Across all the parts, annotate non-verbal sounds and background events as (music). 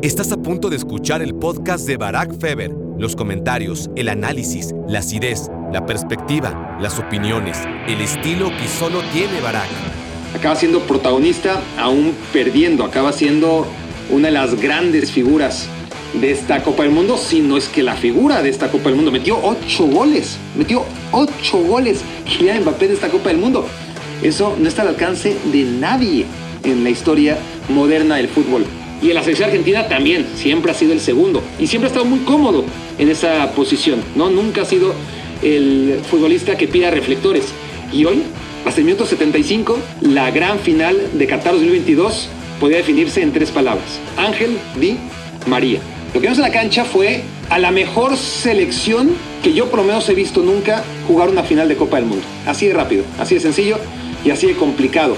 Estás a punto de escuchar el podcast de Barack Feber. Los comentarios, el análisis, la acidez, la perspectiva, las opiniones, el estilo que solo tiene Barack. Acaba siendo protagonista, aún perdiendo. Acaba siendo una de las grandes figuras de esta Copa del Mundo, si no es que la figura de esta Copa del Mundo. Metió ocho goles, metió ocho goles Kylian Mbappé de esta Copa del Mundo. Eso no está al alcance de nadie en la historia moderna del fútbol. Y en la selección argentina también, siempre ha sido el segundo. Y siempre ha estado muy cómodo en esa posición, ¿no? Nunca ha sido el futbolista que pida reflectores. Y hoy, hasta el minuto 75, la gran final de Qatar 2022 podía definirse en tres palabras. Ángel, Di, María. Lo que vimos en la cancha fue a la mejor selección que yo por lo menos he visto nunca jugar una final de Copa del Mundo. Así de rápido, así de sencillo y así de complicado.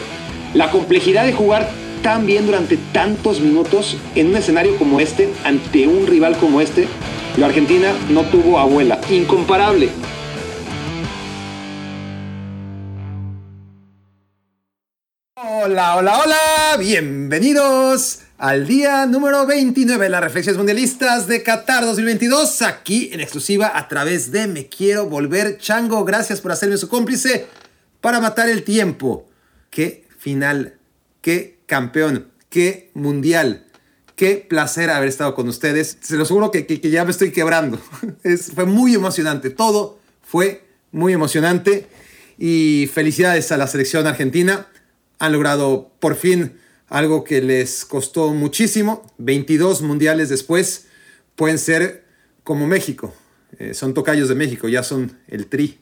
La complejidad de jugar tan bien durante tantos minutos en un escenario como este, ante un rival como este, la Argentina no tuvo abuela. Incomparable. Hola, hola, hola, bienvenidos al día número 29 de las reflexiones mundialistas de Qatar 2022, aquí en exclusiva a través de Me Quiero Volver Chango. Gracias por hacerme su cómplice para matar el tiempo. Qué final, qué campeón, qué mundial. Qué placer haber estado con ustedes. Se lo juro que, ya me estoy quebrando. (laughs) Es, fue muy emocionante. Todo fue muy emocionante. Y felicidades a la selección argentina. Han logrado por fin algo que les costó muchísimo. 22 mundiales después pueden ser como México. Eh, son tocayos de México, ya son el tri.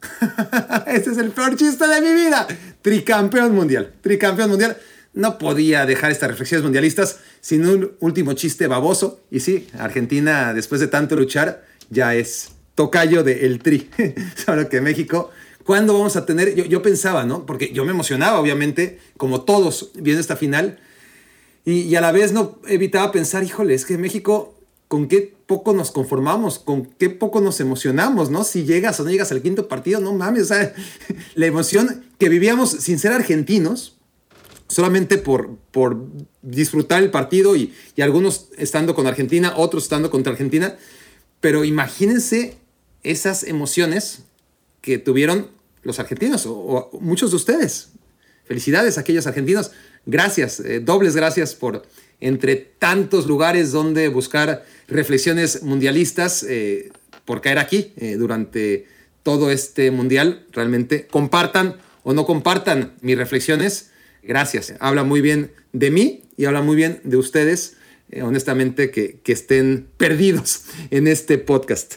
(laughs) Ese es el peor chiste de mi vida. Tricampeón mundial. Tricampeón mundial no podía dejar estas reflexiones mundialistas sin un último chiste baboso. Y sí, Argentina, después de tanto luchar, ya es tocayo de el tri. (laughs) Solo que México, ¿cuándo vamos a tener? Yo, pensaba, ¿no? Porque yo me emocionaba, obviamente, como todos viendo esta final. Y, y, a la vez no evitaba pensar, híjole, es que México, ¿con qué poco nos conformamos? ¿Con qué poco nos emocionamos, no? Si llegas o no llegas al quinto partido, no mames, o sea, (laughs) la emoción que vivíamos sin ser argentinos solamente por, por disfrutar el partido y, y, algunos estando con Argentina, otros estando contra Argentina. Pero imagínense esas emociones que tuvieron los argentinos o, muchos de ustedes. Felicidades a aquellos argentinos. Gracias, eh, dobles gracias por entre tantos lugares donde buscar reflexiones mundialistas, eh, por caer aquí eh, durante todo este mundial. Realmente compartan o no compartan mis reflexiones gracias. Habla muy bien de mí y habla muy bien de ustedes, eh, honestamente, que, que estén perdidos (laughs) en este podcast.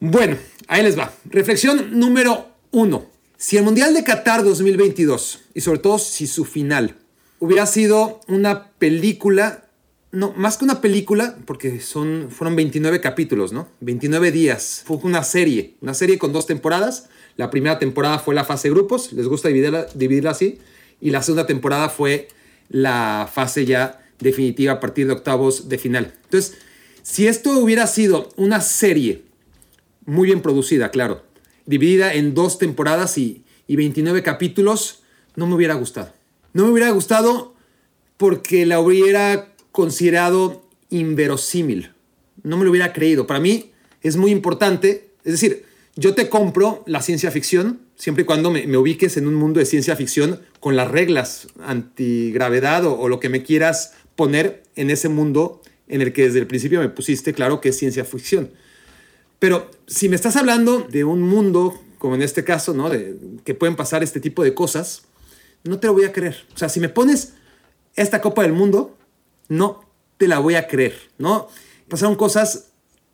Bueno, ahí les va. Reflexión número uno. Si el Mundial de Qatar 2022, y sobre todo si su final, hubiera sido una película, no, más que una película, porque son, fueron 29 capítulos, ¿no? 29 días. Fue una serie, una serie con dos temporadas. La primera temporada fue la fase de grupos, les gusta dividirla, dividirla así y la segunda temporada fue la fase ya definitiva a partir de octavos de final. Entonces, si esto hubiera sido una serie muy bien producida, claro, dividida en dos temporadas y, y 29 capítulos, no me hubiera gustado. No me hubiera gustado porque la hubiera considerado inverosímil. No me lo hubiera creído. Para mí es muy importante, es decir, yo te compro la ciencia ficción siempre y cuando me, ubiques en un mundo de ciencia ficción con las reglas antigravedad o, o lo que me quieras poner en ese mundo en el que desde el principio me pusiste claro que es ciencia ficción. Pero si me estás hablando de un mundo, como en este caso, ¿no? De que pueden pasar este tipo de cosas, no te lo voy a creer. O sea, si me pones esta Copa del Mundo, no te la voy a creer, ¿no? Pasaron cosas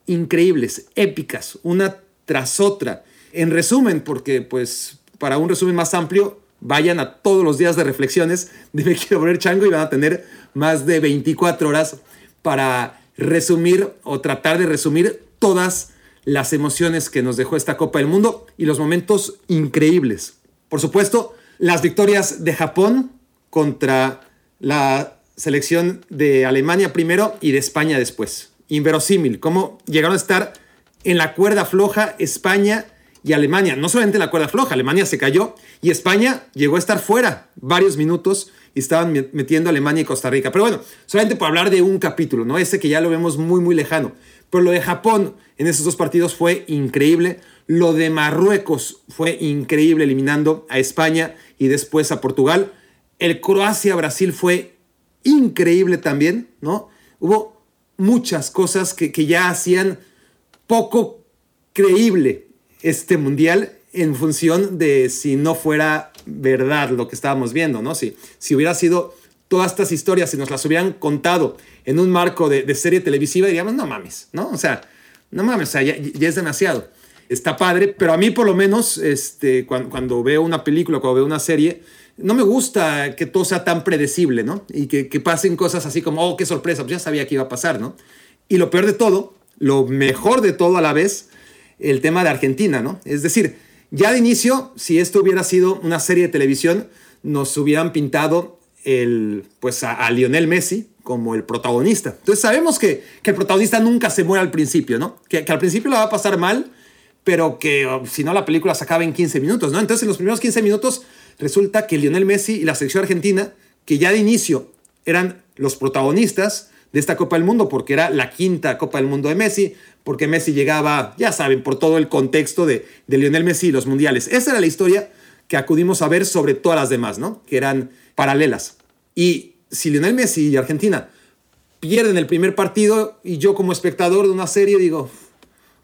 increíbles, épicas, una tras otra. En resumen, porque pues para un resumen más amplio, vayan a todos los días de reflexiones de Me Quiero Volver Chango y van a tener más de 24 horas para resumir o tratar de resumir todas las emociones que nos dejó esta Copa del Mundo y los momentos increíbles. Por supuesto, las victorias de Japón contra la selección de Alemania primero y de España después. Inverosímil, cómo llegaron a estar en la cuerda floja España y Alemania. No solamente en la cuerda floja, Alemania se cayó y España llegó a estar fuera varios minutos y estaban metiendo Alemania y Costa Rica. Pero bueno, solamente por hablar de un capítulo, ¿no? Ese que ya lo vemos muy, muy lejano. Pero lo de Japón en esos dos partidos fue increíble. Lo de Marruecos fue increíble, eliminando a España y después a Portugal. El Croacia-Brasil fue increíble también, ¿no? Hubo muchas cosas que, que ya hacían poco creíble este mundial en función de si no fuera verdad lo que estábamos viendo, ¿no? Si, si hubiera sido todas estas historias, si nos las hubieran contado en un marco de, serie televisiva, diríamos, no mames, ¿no? O sea, no mames, o sea, ya, es demasiado. Está padre, pero a mí por lo menos, este, cuando, veo una película, cuando veo una serie, no me gusta que todo sea tan predecible, ¿no? Y que, que pasen cosas así como, oh, qué sorpresa, pues ya sabía que iba a pasar, ¿no? Y lo peor de todo, lo mejor de todo a la vez, el tema de Argentina, ¿no? Es decir, ya de inicio, si esto hubiera sido una serie de televisión, nos hubieran pintado el, pues a, Lionel Messi como el protagonista. Entonces sabemos que, el protagonista nunca se muere al principio, ¿no? Que, al principio le va a pasar mal, pero que oh, si no la película se acaba en 15 minutos, ¿no? Entonces en los primeros 15 minutos resulta que Lionel Messi y la selección argentina, que ya de inicio eran los protagonistas de esta Copa del Mundo, porque era la quinta Copa del Mundo de Messi, porque Messi llegaba, ya saben, por todo el contexto de, Lionel Messi y los mundiales. Esa era la historia que acudimos a ver sobre todas las demás, ¿no? Que eran paralelas. Y si Lionel Messi y Argentina pierden el primer partido y yo como espectador de una serie digo,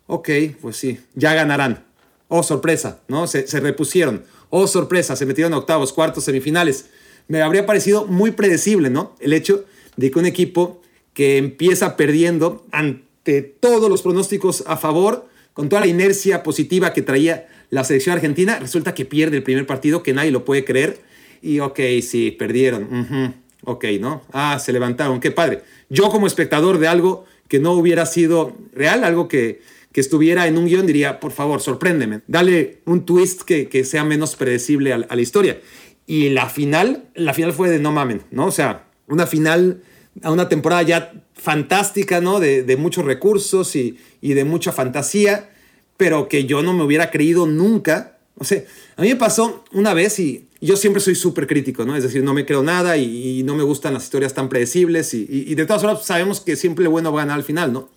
ok, pues sí, ya ganarán. Oh, sorpresa, ¿no? Se, se repusieron. Oh, sorpresa, se metieron a octavos, cuartos, semifinales. Me habría parecido muy predecible, ¿no? El hecho de que un equipo que empieza perdiendo ante todos los pronósticos a favor, con toda la inercia positiva que traía la selección argentina, resulta que pierde el primer partido, que nadie lo puede creer. Y ok, sí, perdieron. Ok, ¿no? Ah, se levantaron, qué padre. Yo como espectador de algo que no hubiera sido real, algo que, que estuviera en un guion, diría, por favor, sorpréndeme, dale un twist que, que sea menos predecible a, a, la historia. Y la final, la final fue de no mamen, ¿no? O sea, una final a una temporada ya fantástica, ¿no? De, muchos recursos y, de mucha fantasía, pero que yo no me hubiera creído nunca. O sea, a mí me pasó una vez y yo siempre soy súper crítico, ¿no? Es decir, no me creo nada y, no me gustan las historias tan predecibles y, de todas formas sabemos que siempre bueno va a ganar al final, ¿no?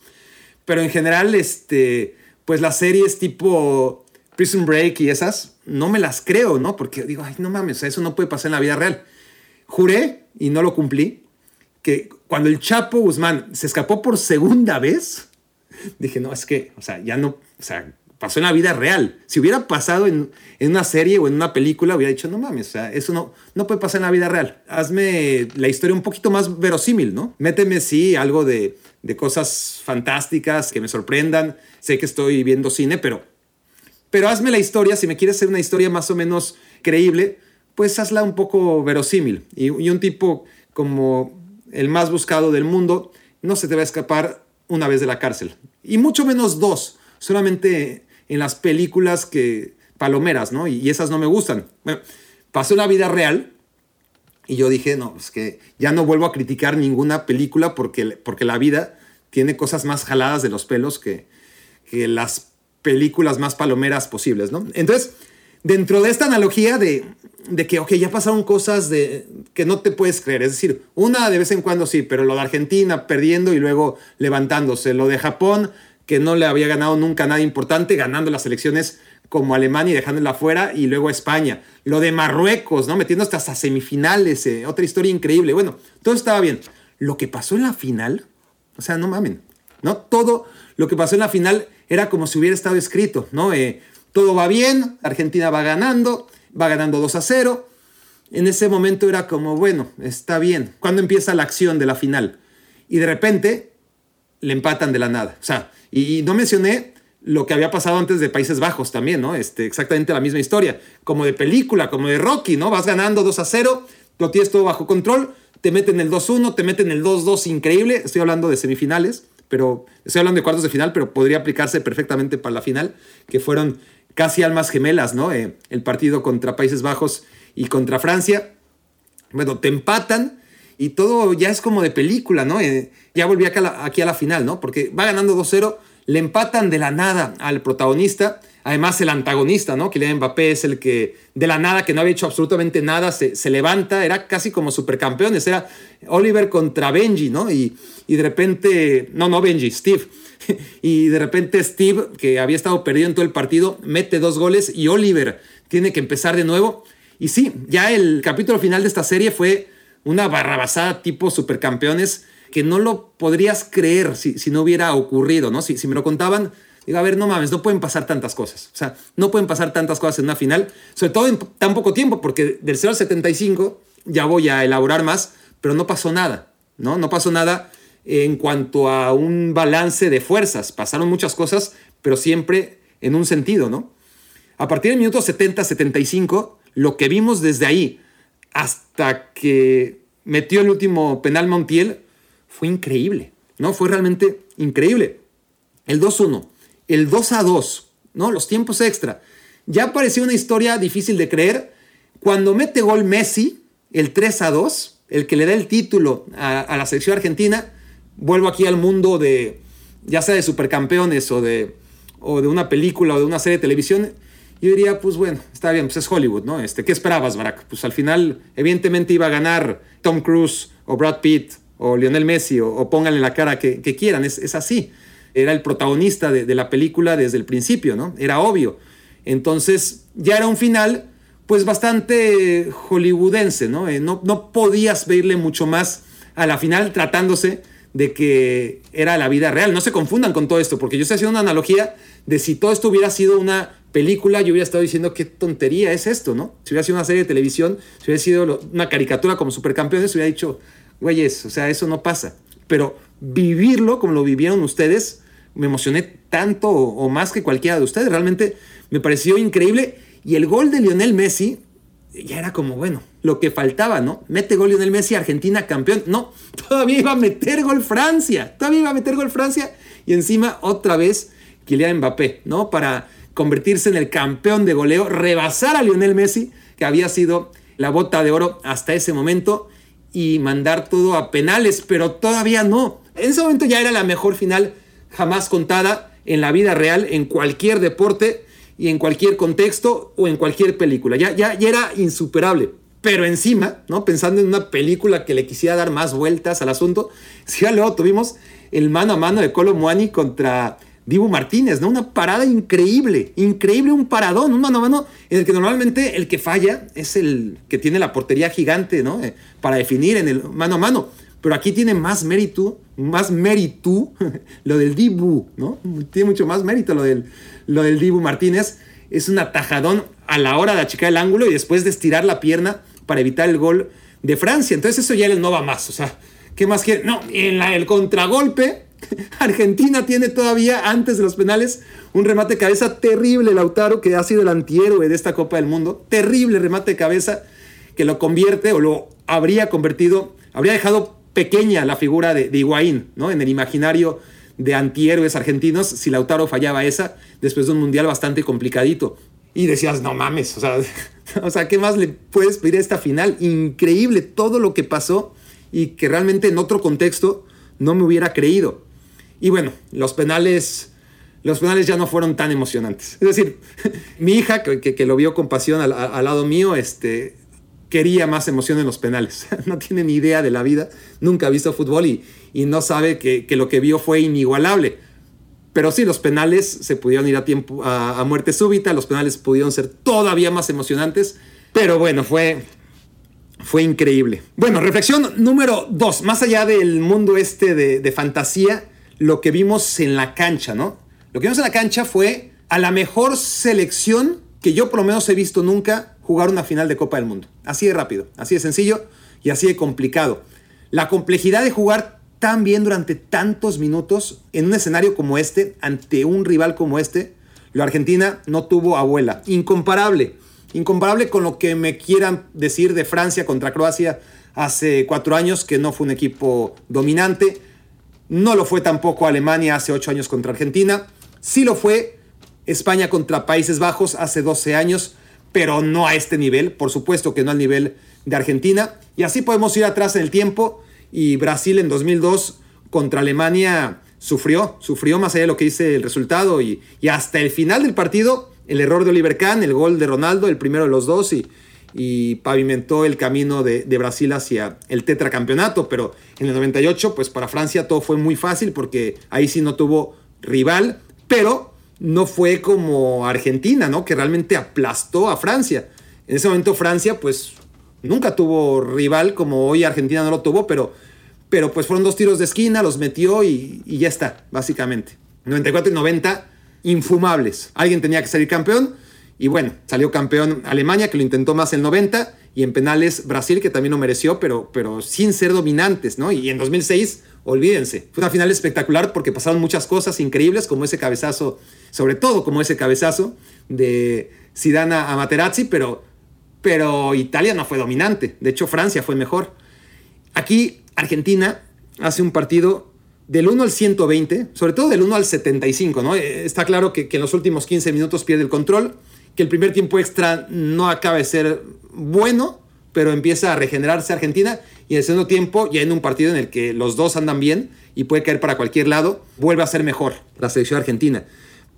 Pero en general, este, pues las series tipo Prison Break y esas, no me las creo, ¿no? Porque digo, ay, no mames, eso no puede pasar en la vida real. Juré y no lo cumplí que cuando el Chapo Guzmán se escapó por segunda vez, dije, no, es que, o sea, ya no, o sea, pasó en la vida real. Si hubiera pasado en, una serie o en una película, hubiera dicho, no mames, o sea, eso no, no puede pasar en la vida real. Hazme la historia un poquito más verosímil, ¿no? Méteme, sí, algo de, de cosas fantásticas que me sorprendan. Sé que estoy viendo cine, pero, pero hazme la historia, si me quieres hacer una historia más o menos creíble, pues hazla un poco verosímil. Y, y un tipo como el más buscado del mundo, no se te va a escapar una vez de la cárcel. Y mucho menos dos, solamente en las películas que palomeras, ¿no? Y, esas no me gustan. Bueno, pasó la vida real y yo dije, no, es que ya no vuelvo a criticar ninguna película porque, porque la vida tiene cosas más jaladas de los pelos que, que las películas más palomeras posibles, ¿no? Entonces, dentro de esta analogía de, de que, ok, ya pasaron cosas de, que no te puedes creer. Es decir, una de vez en cuando sí, pero lo de Argentina perdiendo y luego levantándose. Lo de Japón, que no le había ganado nunca nada importante, ganando las elecciones como Alemania y dejándola fuera, y luego España. Lo de Marruecos, ¿no? Metiendo hasta semifinales, eh, otra historia increíble. Bueno, todo estaba bien. Lo que pasó en la final, o sea, no mamen, ¿no? Todo lo que pasó en la final era como si hubiera estado escrito, ¿no? Eh, todo va bien, Argentina va ganando, va ganando 2 a 0. En ese momento era como, bueno, está bien. ¿Cuándo empieza la acción de la final? Y de repente le empatan de la nada. O sea, y, no mencioné lo que había pasado antes de Países Bajos también, ¿no? Este, exactamente la misma historia, como de película, como de Rocky, ¿no? Vas ganando 2 a 0, lo tienes todo bajo control, te meten el 2-1, te meten el 2-2, increíble. Estoy hablando de semifinales, pero estoy hablando de cuartos de final, pero podría aplicarse perfectamente para la final, que fueron casi almas gemelas, ¿no? Eh, el partido contra Países Bajos y contra Francia. Bueno, te empatan y todo ya es como de película, ¿no? Eh, ya volví acá aquí a la final, ¿no? Porque va ganando 2-0 le empatan de la nada al protagonista. Además, el antagonista, ¿no? Kylian Mbappé es el que de la nada, que no había hecho absolutamente nada, se, levanta, era casi como supercampeones, era Oliver contra Benji, ¿no? Y de repente, no, no Benji, Steve. (laughs) Y de repente Steve, que había estado perdido en todo el partido, mete dos goles y Oliver tiene que empezar de nuevo. Y sí, ya el capítulo final de esta serie fue una barrabasada tipo supercampeones que no lo podrías creer si, si no hubiera ocurrido, ¿no? Si, si me lo contaban, digo, a ver, no mames, no pueden pasar tantas cosas. O sea, no pueden pasar tantas cosas en una final, sobre todo en tan poco tiempo, porque del 0 al 75 ya voy a elaborar más, pero no pasó nada, ¿no? No pasó nada en cuanto a un balance de fuerzas. Pasaron muchas cosas, pero siempre en un sentido, ¿no? A partir del minuto 70-75, lo que vimos desde ahí hasta que metió el último penal Montiel fue increíble, ¿no? Fue realmente increíble. El 2-1, el 2-2, ¿no? Los tiempos extra. Ya parecía una historia difícil de creer. Cuando mete gol Messi, el 3-2, el que le da el título a, a la selección argentina, vuelvo aquí al mundo de, ya sea de supercampeones o de, o de una película o de una serie de televisión, yo diría, pues bueno, está bien, pues es Hollywood, ¿no? Este, ¿Qué esperabas, Barack? Pues al final, evidentemente iba a ganar Tom Cruise o Brad Pitt o Lionel Messi o, pónganle la cara que, quieran, es, es, así. Era el protagonista de, de, la película desde el principio, ¿no? Era obvio. Entonces, ya era un final, pues bastante hollywoodense, ¿no? Eh, no, no podías verle mucho más a la final tratándose de que era la vida real. No se confundan con todo esto, porque yo estoy haciendo una analogía de si todo esto hubiera sido una película, yo hubiera estado diciendo qué tontería es esto, ¿no? Si hubiera sido una serie de televisión, si hubiera sido una caricatura como Supercampeones, hubiera dicho, güeyes, o sea, eso no pasa. Pero vivirlo como lo vivieron ustedes, me emocioné tanto o, más que cualquiera de ustedes. Realmente me pareció increíble. Y el gol de Lionel Messi ya era como, bueno, lo que faltaba, ¿no? Mete gol Lionel Messi, Argentina campeón. No, (laughs) todavía iba a meter gol Francia. Todavía iba a meter gol Francia. Y encima otra vez Kylian Mbappé, ¿no? Para convertirse en el campeón de goleo, rebasar a Lionel Messi, que había sido la bota de oro hasta ese momento, y mandar todo a penales, pero todavía no. En ese momento ya era la mejor final jamás contada en la vida real, en cualquier deporte y en cualquier contexto o en cualquier película. Ya, ya, ya era insuperable. Pero encima, ¿no? Pensando en una película que le quisiera dar más vueltas al asunto, ya luego tuvimos el mano a mano de Colo Muani contra Dibu Martínez, ¿no? Una parada increíble, increíble, un paradón, un mano a mano en el que normalmente el que falla es el que tiene la portería gigante, ¿no? Eh, para definir en el mano a mano. Pero aquí tiene más mérito, más mérito (laughs) lo del Dibu, ¿no? Tiene mucho más mérito lo del, lo del Dibu Martínez. Es un atajadón a la hora de achicar el ángulo y después de estirar la pierna para evitar el gol de Francia. Entonces eso ya no va más. O sea, ¿qué más quiere? No, en la, el contragolpe, (laughs) Argentina tiene todavía, antes de los penales, un remate de cabeza terrible, Lautaro, que ha sido el antihéroe de esta Copa del Mundo. Terrible remate de cabeza que lo convierte o lo habría convertido, habría dejado pequeña la figura de, de Higuaín, ¿no? En el imaginario de antihéroes argentinos si Lautaro fallaba esa después de un mundial bastante complicadito. Y decías, no mames, o sea, (laughs) o sea, ¿qué más le puedes pedir a esta final? Increíble todo lo que pasó y que realmente en otro contexto no me hubiera creído. Y bueno, los penales, los penales ya no fueron tan emocionantes. Es decir, (laughs) mi hija, que, que, lo vio con pasión al, al, lado mío, este, quería más emoción en los penales. (laughs) No tiene ni idea de la vida, nunca ha visto fútbol y, y no sabe que, que, lo que vio fue inigualable. Pero sí, los penales se pudieron ir a, tiempo, a, a muerte súbita, los penales pudieron ser todavía más emocionantes. Pero bueno, fue, fue increíble. Bueno, reflexión número dos. Más allá del mundo este de, de, fantasía, lo que vimos en la cancha, ¿no? Lo que vimos en la cancha fue a la mejor selección que yo por lo menos he visto nunca jugar una final de Copa del Mundo. Así de rápido, así de sencillo y así de complicado. La complejidad de jugar tan bien durante tantos minutos en un escenario como este, ante un rival como este, lo Argentina no tuvo abuela. Incomparable incomparable con lo que me quieran decir de Francia contra Croacia hace cuatro años, que no fue un equipo dominante. No lo fue tampoco Alemania hace ocho años contra Argentina. Sí lo fue España contra Países Bajos hace 12 años, pero no a este nivel. Por supuesto que no al nivel de Argentina. Y así podemos ir atrás en el tiempo. Y Brasil en 2002 contra Alemania sufrió, sufrió más allá de lo que dice el resultado y, y hasta el final del partido, el error de Oliver Kahn, el gol de Ronaldo, el primero de los dos y, y pavimentó el camino de, de, Brasil hacia el tetracampeonato, pero en el 98, pues para Francia todo fue muy fácil porque ahí sí no tuvo rival, pero no fue como Argentina, ¿no? Que realmente aplastó a Francia. En ese momento Francia, pues nunca tuvo rival como hoy Argentina no lo tuvo, pero, pero pues fueron dos tiros de esquina, los metió y, y ya está, básicamente. 94 y 90, infumables. Alguien tenía que salir campeón y bueno, salió campeón Alemania, que lo intentó más en 90, y en penales Brasil, que también lo mereció, pero, pero sin ser dominantes, ¿no? Y en 2006, olvídense, fue una final espectacular porque pasaron muchas cosas increíbles, como ese cabezazo, sobre todo como ese cabezazo de Zidane a Materazzi, pero, pero Italia no fue dominante, de hecho Francia fue mejor. Aquí Argentina hace un partido del 1 al 120, sobre todo del 1 al 75, ¿no? Está claro que en los últimos 15 minutos pierde el control, que el primer tiempo extra no acaba de ser bueno, pero empieza a regenerarse Argentina y en el segundo tiempo, ya en un partido en el que los dos andan bien y puede caer para cualquier lado, vuelve a ser mejor la selección argentina.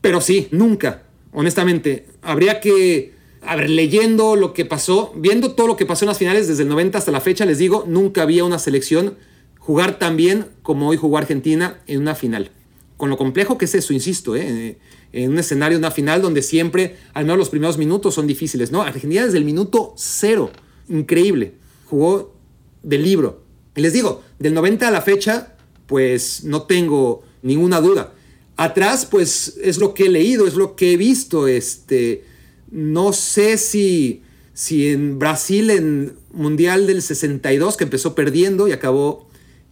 Pero sí, nunca, honestamente, habría que, a ver, leyendo lo que pasó, viendo todo lo que pasó en las finales desde el 90 hasta la fecha, les digo, nunca había una selección jugar tan bien como hoy jugó Argentina en una final. Con lo complejo que es eso, insisto, ¿eh? En un escenario, una final donde siempre, al menos los primeros minutos son difíciles, ¿no? Argentina desde el minuto cero, increíble, jugó del libro. Y les digo, del 90 a la fecha, pues no tengo ninguna duda. Atrás, pues es lo que he leído, es lo que he visto. Este, no sé si, si en Brasil, en Mundial del 62, que empezó perdiendo y acabó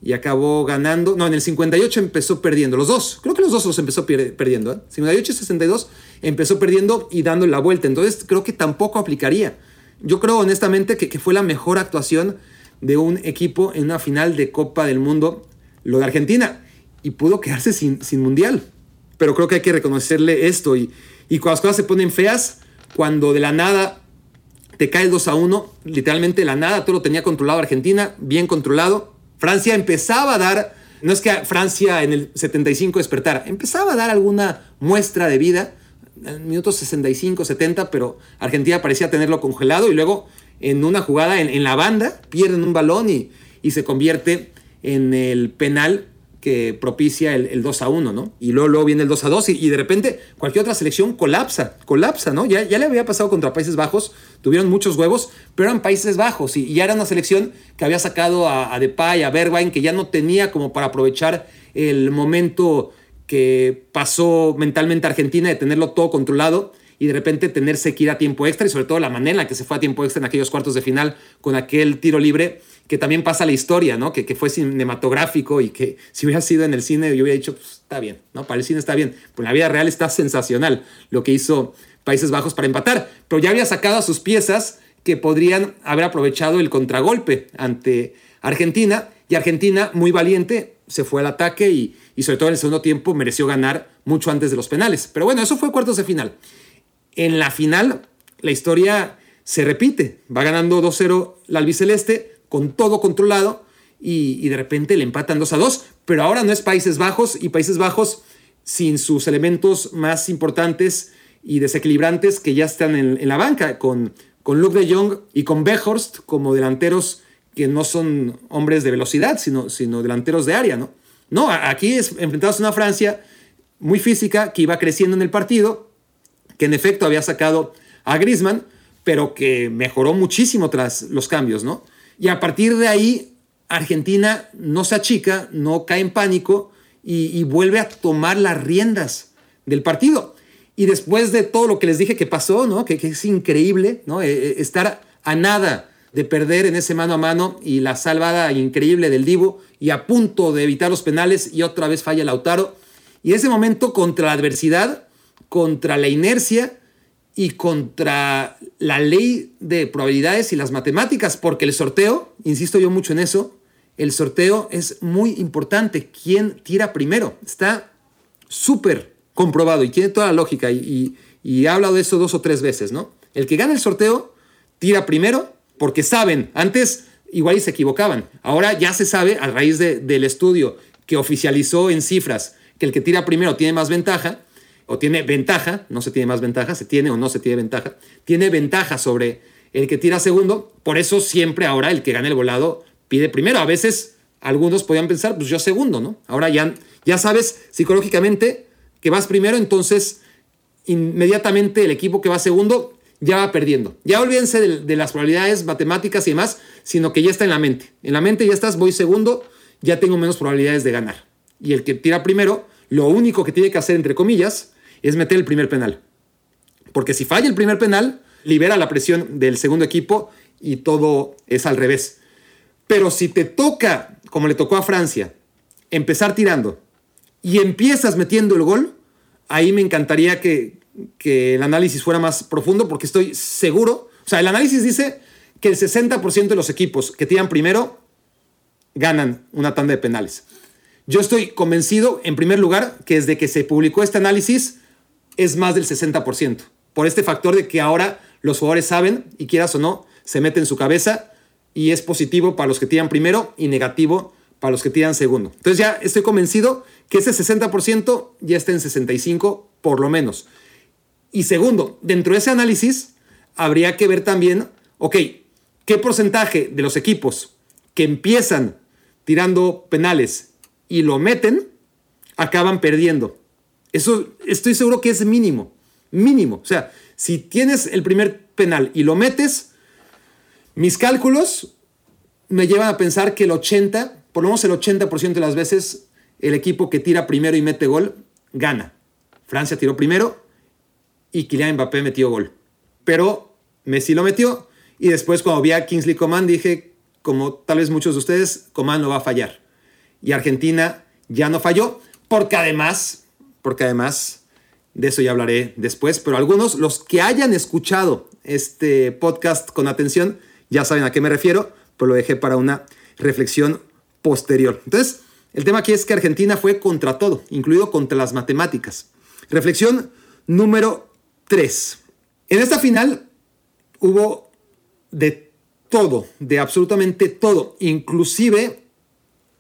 y acabó ganando. No, en el 58 empezó perdiendo. Los dos, creo que los dos los empezó perdiendo. ¿eh? 58 y 62 empezó perdiendo y dando la vuelta. Entonces creo que tampoco aplicaría. Yo creo honestamente que, que, fue la mejor actuación de un equipo en una final de Copa del Mundo, lo de Argentina. Y pudo quedarse sin, sin mundial. Pero creo que hay que reconocerle esto. Y, y cuando las cosas se ponen feas, cuando de la nada te cae el 2 a 1, literalmente de la nada, todo lo tenía controlado Argentina, bien controlado Francia empezaba a dar, no es que Francia en el 75 despertara, empezaba a dar alguna muestra de vida, en minutos 65, 70, pero Argentina parecía tenerlo congelado y luego en una jugada en, la banda pierden un balón y, se convierte en el penal que propicia el, el, 2 a 1, ¿no? Y luego, luego viene el 2 a 2 y, de repente cualquier otra selección colapsa, colapsa, ¿no? Ya le había pasado contra Países Bajos, tuvieron muchos huevos, pero eran Países Bajos y, ya era una selección que había sacado a, a Depay, a Bergwijn, que ya no tenía como para aprovechar el momento que pasó mentalmente Argentina de tenerlo todo controlado y de repente tenerse que ir a tiempo extra y sobre todo la manera en la que se fue a tiempo extra en aquellos cuartos de final con aquel tiro libre que también pasa la historia, ¿no? Que, que, fue cinematográfico y que (laughs) si hubiera sido en el cine yo hubiera dicho, pues, está bien, ¿no? Para el cine está bien. Pues en la vida real está sensacional lo que hizo Países Bajos para empatar, pero ya había sacado a sus piezas que podrían haber aprovechado el contragolpe ante Argentina y Argentina, muy valiente, se fue al ataque y, y sobre todo en el segundo tiempo mereció ganar mucho antes de los penales. Pero bueno, eso fue cuartos de final. En la final, la historia se repite. Va ganando 2-0 la albiceleste con todo controlado y, y, de repente le empatan 2 a 2, pero ahora no es Países Bajos y Países Bajos sin sus elementos más importantes y desequilibrantes que ya están en, en la banca, con, con Luke de Jong y con Behorst como delanteros que no son hombres de velocidad, sino, sino delanteros de área, ¿no? No, aquí es enfrentados a una Francia muy física que iba creciendo en el partido, que en efecto había sacado a Griezmann, pero que mejoró muchísimo tras los cambios, ¿no? Y a partir de ahí, Argentina no se achica, no cae en pánico y, y, vuelve a tomar las riendas del partido. Y después de todo lo que les dije que pasó, ¿no? Que, es increíble, ¿no? Eh, estar a nada de perder en ese mano a mano y la salvada increíble del Divo y a punto de evitar los penales y otra vez falla Lautaro. Y ese momento contra la adversidad, contra la inercia, y contra la ley de probabilidades y las matemáticas, porque el sorteo, insisto yo mucho en eso, el sorteo es muy importante. ¿Quién tira primero? Está súper comprobado y tiene toda la lógica y, y, hablado de eso dos o tres veces, ¿no? El que gana el sorteo tira primero porque saben, antes igual y se equivocaban, ahora ya se sabe a raíz de, del estudio que oficializó en cifras que el que tira primero tiene más ventaja, o tiene ventaja, no se tiene más ventaja, se tiene o no se tiene ventaja, tiene ventaja sobre el que tira segundo, por eso siempre ahora el que gana el volado pide primero. A veces algunos podían pensar, pues yo segundo, ¿no? Ahora ya, ya sabes psicológicamente que vas primero, entonces inmediatamente el equipo que va segundo ya va perdiendo. Ya olvídense de, las probabilidades matemáticas y demás, sino que ya está en la mente. En la mente ya estás, voy segundo, ya tengo menos probabilidades de ganar. Y el que tira primero, lo único que tiene que hacer, entre comillas, es meter el primer penal. Porque si falla el primer penal, libera la presión del segundo equipo y todo es al revés. Pero si te toca, como le tocó a Francia, empezar tirando y empiezas metiendo el gol, ahí me encantaría que, el análisis fuera más profundo porque estoy seguro, o sea, el análisis dice que el 60% de los equipos que tiran primero ganan una tanda de penales. Yo estoy convencido, en primer lugar, que desde que se publicó este análisis es más del 60%, por este factor de que ahora los jugadores saben, y quieras o no, se mete en su cabeza y es positivo para los que tiran primero y negativo para los que tiran segundo. Entonces ya estoy convencido que ese 60% ya está en 65 por lo menos. Y segundo, dentro de ese análisis habría que ver también, ok, ¿qué porcentaje de los equipos que empiezan tirando penales y lo meten, acaban perdiendo? Eso estoy seguro que es mínimo, mínimo. O sea, si tienes el primer penal y lo metes, mis cálculos me llevan a pensar que el 80, por lo menos el 80% de las veces, el equipo que tira primero y mete gol gana. Francia tiró primero, y Kylian Mbappé metió gol. Pero Messi lo metió y después cuando vi a Kingsley Coman dije, como tal vez muchos de ustedes, Coman no va a fallar. Y Argentina ya no falló porque además, porque además, de eso ya hablaré después, pero algunos, los que hayan escuchado este podcast con atención, ya saben a qué me refiero, pero lo dejé para una reflexión posterior. Entonces, el tema aquí es que Argentina fue contra todo, incluido contra las matemáticas. Reflexión número 3. En esta final hubo de todo, de absolutamente todo. Inclusive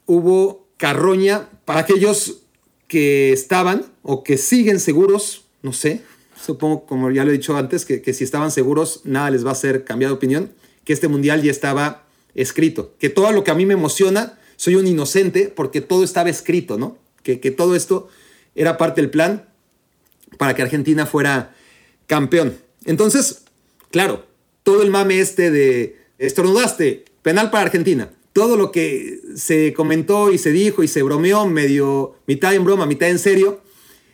hubo carroña para aquellos que estaban o que siguen seguros, no sé, supongo como ya lo he dicho antes, que, si estaban seguros nada les va a hacer cambiar de opinión, que este mundial ya estaba escrito, que todo lo que a mí me emociona, soy un inocente porque todo estaba escrito, ¿no? Que, que todo esto era parte del plan para que Argentina fuera campeón. Entonces, claro, todo el mame este de estornudaste, penal para Argentina. Todo lo que se comentó y se dijo y se bromeó medio mitad en broma, mitad en serio,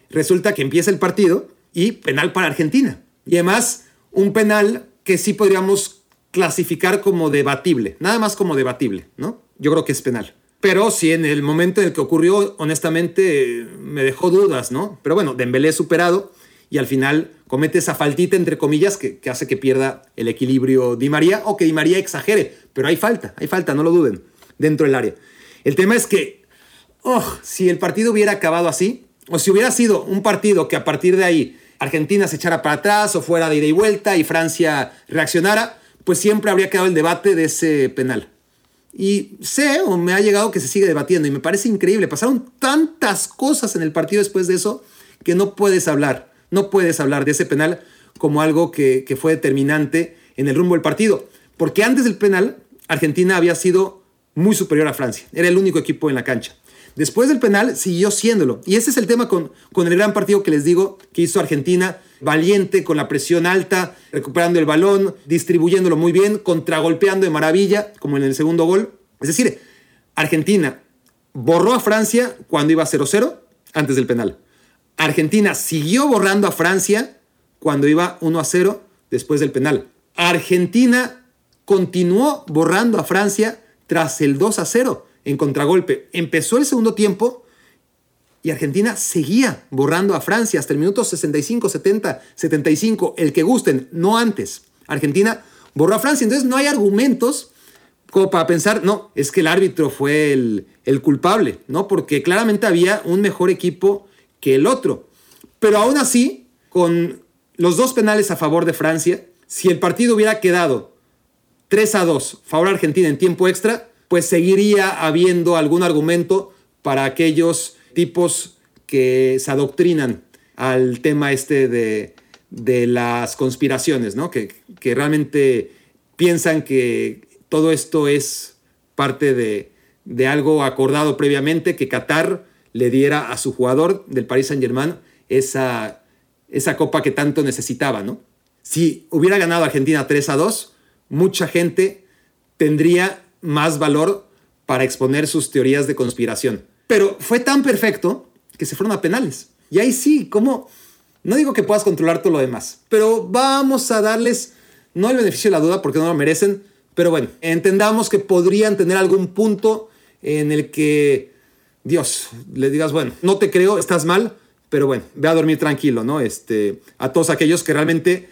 resulta que empieza el partido y penal para Argentina. Y además, un penal que sí podríamos clasificar como debatible, nada más como debatible, ¿no? Yo creo que es penal. Pero sí, en el momento en el que ocurrió, honestamente, me dejó dudas, ¿no? Pero bueno, Dembélé superado y al final comete esa faltita, entre comillas, que, hace que pierda el equilibrio Di María o que Di María exagere. Pero hay falta, hay falta, no lo duden, dentro del área. El tema es que, oh, si el partido hubiera acabado así, o si hubiera sido un partido que a partir de ahí Argentina se echara para atrás o fuera de ida y vuelta y Francia reaccionara, pues siempre habría quedado el debate de ese penal. Y sé o me ha llegado que se sigue debatiendo y me parece increíble. Pasaron tantas cosas en el partido después de eso que no puedes hablar. No puedes hablar de ese penal como algo que, fue determinante en el rumbo del partido. Porque antes del penal, Argentina había sido muy superior a Francia. Era el único equipo en la cancha. Después del penal siguió siéndolo. Y ese es el tema con, con, el gran partido que les digo que hizo Argentina, valiente, con la presión alta, recuperando el balón, distribuyéndolo muy bien, contragolpeando de maravilla, como en el segundo gol. Es decir, Argentina borró a Francia cuando iba 0-0 antes del penal. Argentina siguió borrando a Francia cuando iba 1 a 0 después del penal. Argentina continuó borrando a Francia tras el 2 a 0 en contragolpe. Empezó el segundo tiempo y Argentina seguía borrando a Francia hasta el minuto 65, 70, 75, el que gusten, no antes. Argentina borró a Francia, entonces no hay argumentos como para pensar, no, es que el árbitro fue el, el culpable, ¿no? Porque claramente había un mejor equipo que el otro. Pero aún así, con los dos penales a favor de Francia, si el partido hubiera quedado 3 a 2 favor a Argentina en tiempo extra, pues seguiría habiendo algún argumento para aquellos tipos que se adoctrinan al tema este de, las conspiraciones, ¿no? Que, que, realmente piensan que todo esto es parte de, de algo acordado previamente, que Qatar le diera a su jugador del Paris Saint Germain esa, esa copa que tanto necesitaba, ¿no? Si hubiera ganado Argentina 3 a 2, mucha gente tendría más valor para exponer sus teorías de conspiración. Pero fue tan perfecto que se fueron a penales. Y ahí sí, como no digo que puedas controlar todo lo demás, pero vamos a darles no el beneficio de la duda porque no lo merecen, pero bueno, entendamos que podrían tener algún punto en el que Dios le digas, bueno, no te creo, estás mal, pero bueno, ve a dormir tranquilo, ¿no? Este, a todos aquellos que realmente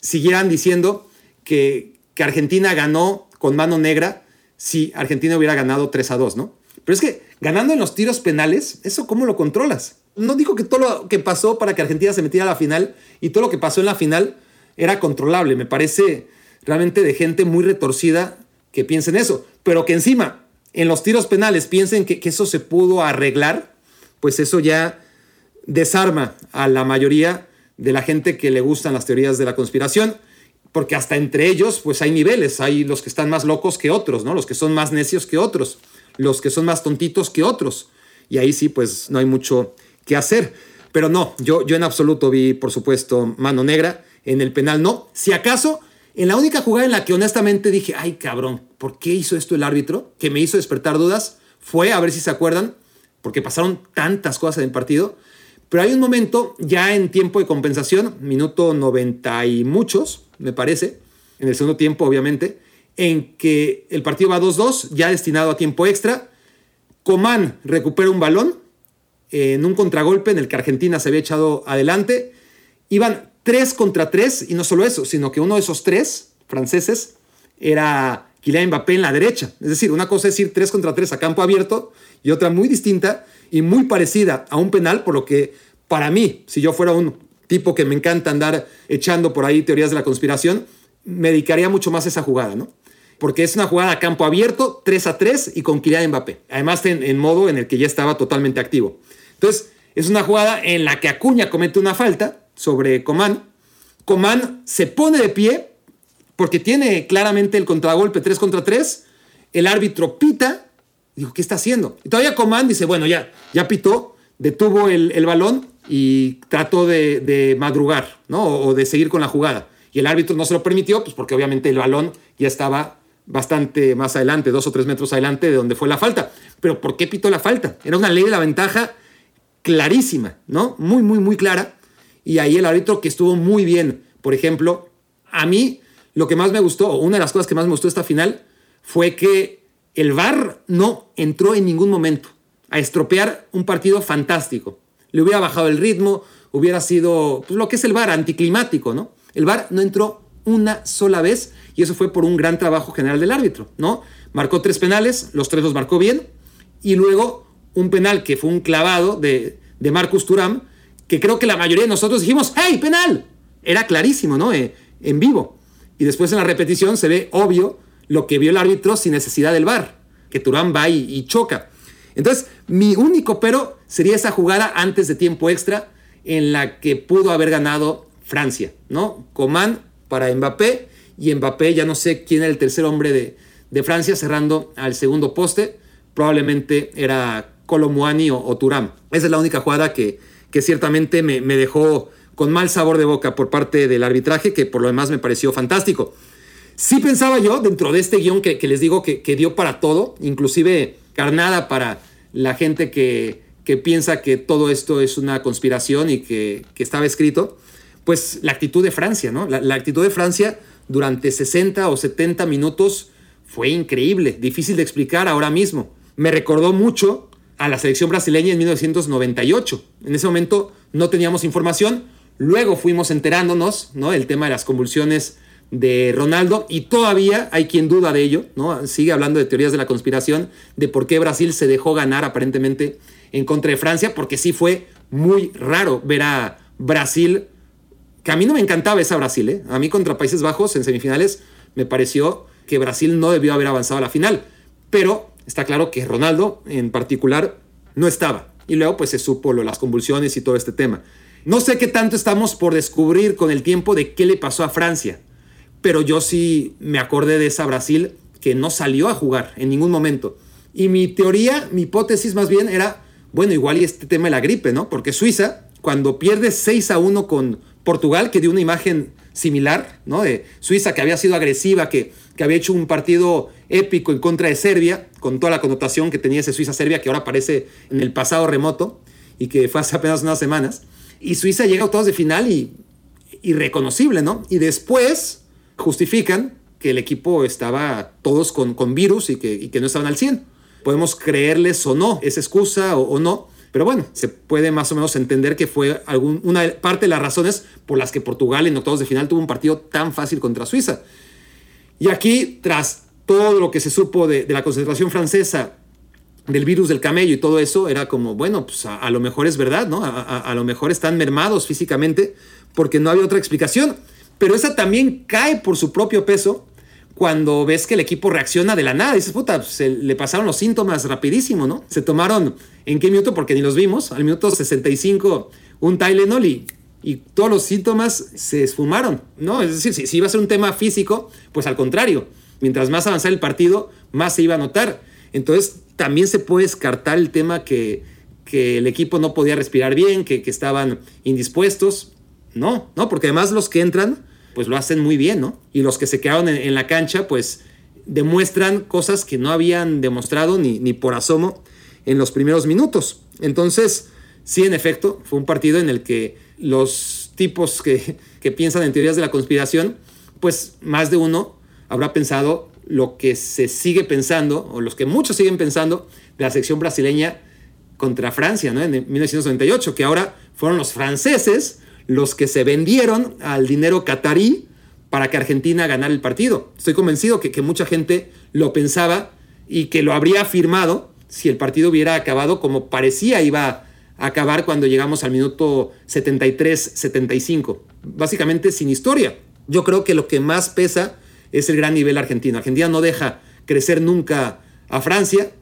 siguieran diciendo que, que Argentina ganó con mano negra si Argentina hubiera ganado 3 a 2, ¿no? Pero es que ganando en los tiros penales, ¿eso cómo lo controlas? No digo que todo lo que pasó para que Argentina se metiera a la final y todo lo que pasó en la final era controlable. Me parece realmente de gente muy retorcida que piensen eso. Pero que encima, en los tiros penales, piensen que, que eso se pudo arreglar, pues eso ya desarma a la mayoría de la gente que le gustan las teorías de la conspiración, porque hasta entre ellos pues hay niveles, hay los que están más locos que otros, ¿no? Los que son más necios que otros, los que son más tontitos que otros. Y ahí sí pues no hay mucho que hacer. Pero no, yo, yo en absoluto vi, por supuesto, mano negra. En el penal no. Si acaso, en la única jugada en la que honestamente dije, ay cabrón, ¿por qué hizo esto el árbitro? Que me hizo despertar dudas, fue, a ver si se acuerdan, porque pasaron tantas cosas en el partido, pero hay un momento ya en tiempo de compensación, minuto 90 y muchos, me parece, en el segundo tiempo obviamente, en que el partido va 2-2, ya destinado a tiempo extra. Comán recupera un balón en un contragolpe en el que Argentina se había echado adelante. Iban 3 contra 3 y no solo eso, sino que uno de esos tres franceses era Kylian Mbappé en la derecha. Es decir, una cosa es ir 3 contra 3 a campo abierto y otra muy distinta y muy parecida a un penal, por lo que para mí, si yo fuera un tipo que me encanta andar echando por ahí teorías de la conspiración, me dedicaría mucho más a esa jugada, ¿no? Porque es una jugada a campo abierto, 3 a 3 y con Kylian Mbappé. Además, en, modo en el que ya estaba totalmente activo. Entonces, es una jugada en la que Acuña comete una falta sobre Coman. Coman se pone de pie porque tiene claramente el contragolpe 3 contra 3. El árbitro pita Dijo, ¿qué está haciendo? Y todavía Coman dice, bueno, ya, ya pitó, detuvo el, balón y trató de, madrugar, ¿no? O, de seguir con la jugada. Y el árbitro no se lo permitió, pues porque obviamente el balón ya estaba bastante más adelante, dos o tres metros adelante de donde fue la falta. Pero ¿por qué pitó la falta? Era una ley de la ventaja clarísima, ¿no? Muy, muy, muy clara. Y ahí el árbitro que estuvo muy bien. Por ejemplo, a mí lo que más me gustó, una de las cosas que más me gustó esta final, fue que el VAR no entró en ningún momento a estropear un partido fantástico. Le hubiera bajado el ritmo, hubiera sido pues, lo que es el VAR, anticlimático, ¿no? El VAR no entró una sola vez y eso fue por un gran trabajo general del árbitro, ¿no? Marcó tres penales, los tres los marcó bien y luego un penal que fue un clavado de, de Marcus Turam, que creo que la mayoría de nosotros dijimos, ¡hey, penal! Era clarísimo, ¿no? Eh, en vivo. Y después en la repetición se ve obvio lo que vio el árbitro sin necesidad del VAR, que Turán va y, choca. Entonces, mi único pero sería esa jugada antes de tiempo extra en la que pudo haber ganado Francia, ¿no? Coman para Mbappé y Mbappé, ya no sé quién era el tercer hombre de, Francia cerrando al segundo poste, probablemente era Colomuani o, o Esa es la única jugada que, que ciertamente me, me dejó con mal sabor de boca por parte del arbitraje, que por lo demás me pareció fantástico. Sí pensaba yo, dentro de este guion que, les digo que, dio para todo, inclusive carnada para la gente que, piensa que todo esto es una conspiración y que, estaba escrito, pues la actitud de Francia, ¿no? La, actitud de Francia durante 60 o 70 minutos fue increíble, difícil de explicar ahora mismo. Me recordó mucho a la selección brasileña en 1998. En ese momento no teníamos información, luego fuimos enterándonos, ¿no? El tema de las convulsiones de Ronaldo y todavía hay quien duda de ello, ¿no? Sigue hablando de teorías de la conspiración de por qué Brasil se dejó ganar aparentemente en contra de Francia, porque sí fue muy raro ver a Brasil, que a mí no me encantaba esa Brasil, ¿eh? A mí contra Países Bajos en semifinales me pareció que Brasil no debió haber avanzado a la final, pero está claro que Ronaldo en particular no estaba y luego pues se supo lo, las convulsiones y todo este tema. No sé qué tanto estamos por descubrir con el tiempo de qué le pasó a Francia, pero yo sí me acordé de esa Brasil que no salió a jugar en ningún momento. Y mi teoría, mi hipótesis más bien era, bueno, igual y este tema de la gripe, ¿no? Porque Suiza, cuando pierde 6 a 1 con Portugal, que dio una imagen similar, ¿no? De Suiza que había sido agresiva, que, que había hecho un partido épico en contra de Serbia, con toda la connotación que tenía ese Suiza-Serbia, que ahora aparece en el pasado remoto y que fue hace apenas unas semanas. Y Suiza llega a octavos de final y irreconocible, ¿no? Y después justifican que el equipo estaba todos con, con virus y que, que no estaban al 100. Podemos creerles o no esa excusa o no, pero bueno, se puede más o menos entender que fue algún, una parte de las razones por las que Portugal en octavos de final tuvo un partido tan fácil contra Suiza. Y aquí, tras todo lo que se supo de, de la concentración francesa, del virus del camello y todo eso, era como, bueno, pues a, lo mejor es verdad, ¿no? A, a, a, lo mejor están mermados físicamente porque no había otra explicación. Pero esa también cae por su propio peso cuando ves que el equipo reacciona de la nada. Dices, puta, se le pasaron los síntomas rapidísimo, ¿no? Se tomaron, ¿en qué minuto? Porque ni los vimos. Al minuto 65, un Tylenol y, y todos los síntomas se esfumaron, ¿no? Es decir, si, si iba a ser un tema físico, pues al contrario. Mientras más avanzara el partido, más se iba a notar. Entonces, también se puede descartar el tema que, que el equipo no podía respirar bien, que, que, estaban indispuestos. No, no, porque además los que entran, pues lo hacen muy bien, ¿no? Y los que se quedaron en, la cancha, pues demuestran cosas que no habían demostrado ni, ni por asomo en los primeros minutos. Entonces, sí, en efecto, fue un partido en el que los tipos que, (laughs) que piensan en teorías de la conspiración, pues más de uno habrá pensado lo que se sigue pensando, o los que muchos siguen pensando, de la sección brasileña contra Francia, ¿no? En 1998, que ahora fueron los franceses los que se vendieron al dinero catarí para que Argentina ganara el partido. Estoy convencido que, que mucha gente lo pensaba y que lo habría firmado si el partido hubiera acabado como parecía iba a acabar cuando llegamos al minuto 73-75. Básicamente sin historia. Yo creo que lo que más pesa es el gran nivel argentino. Argentina no deja crecer nunca a Francia.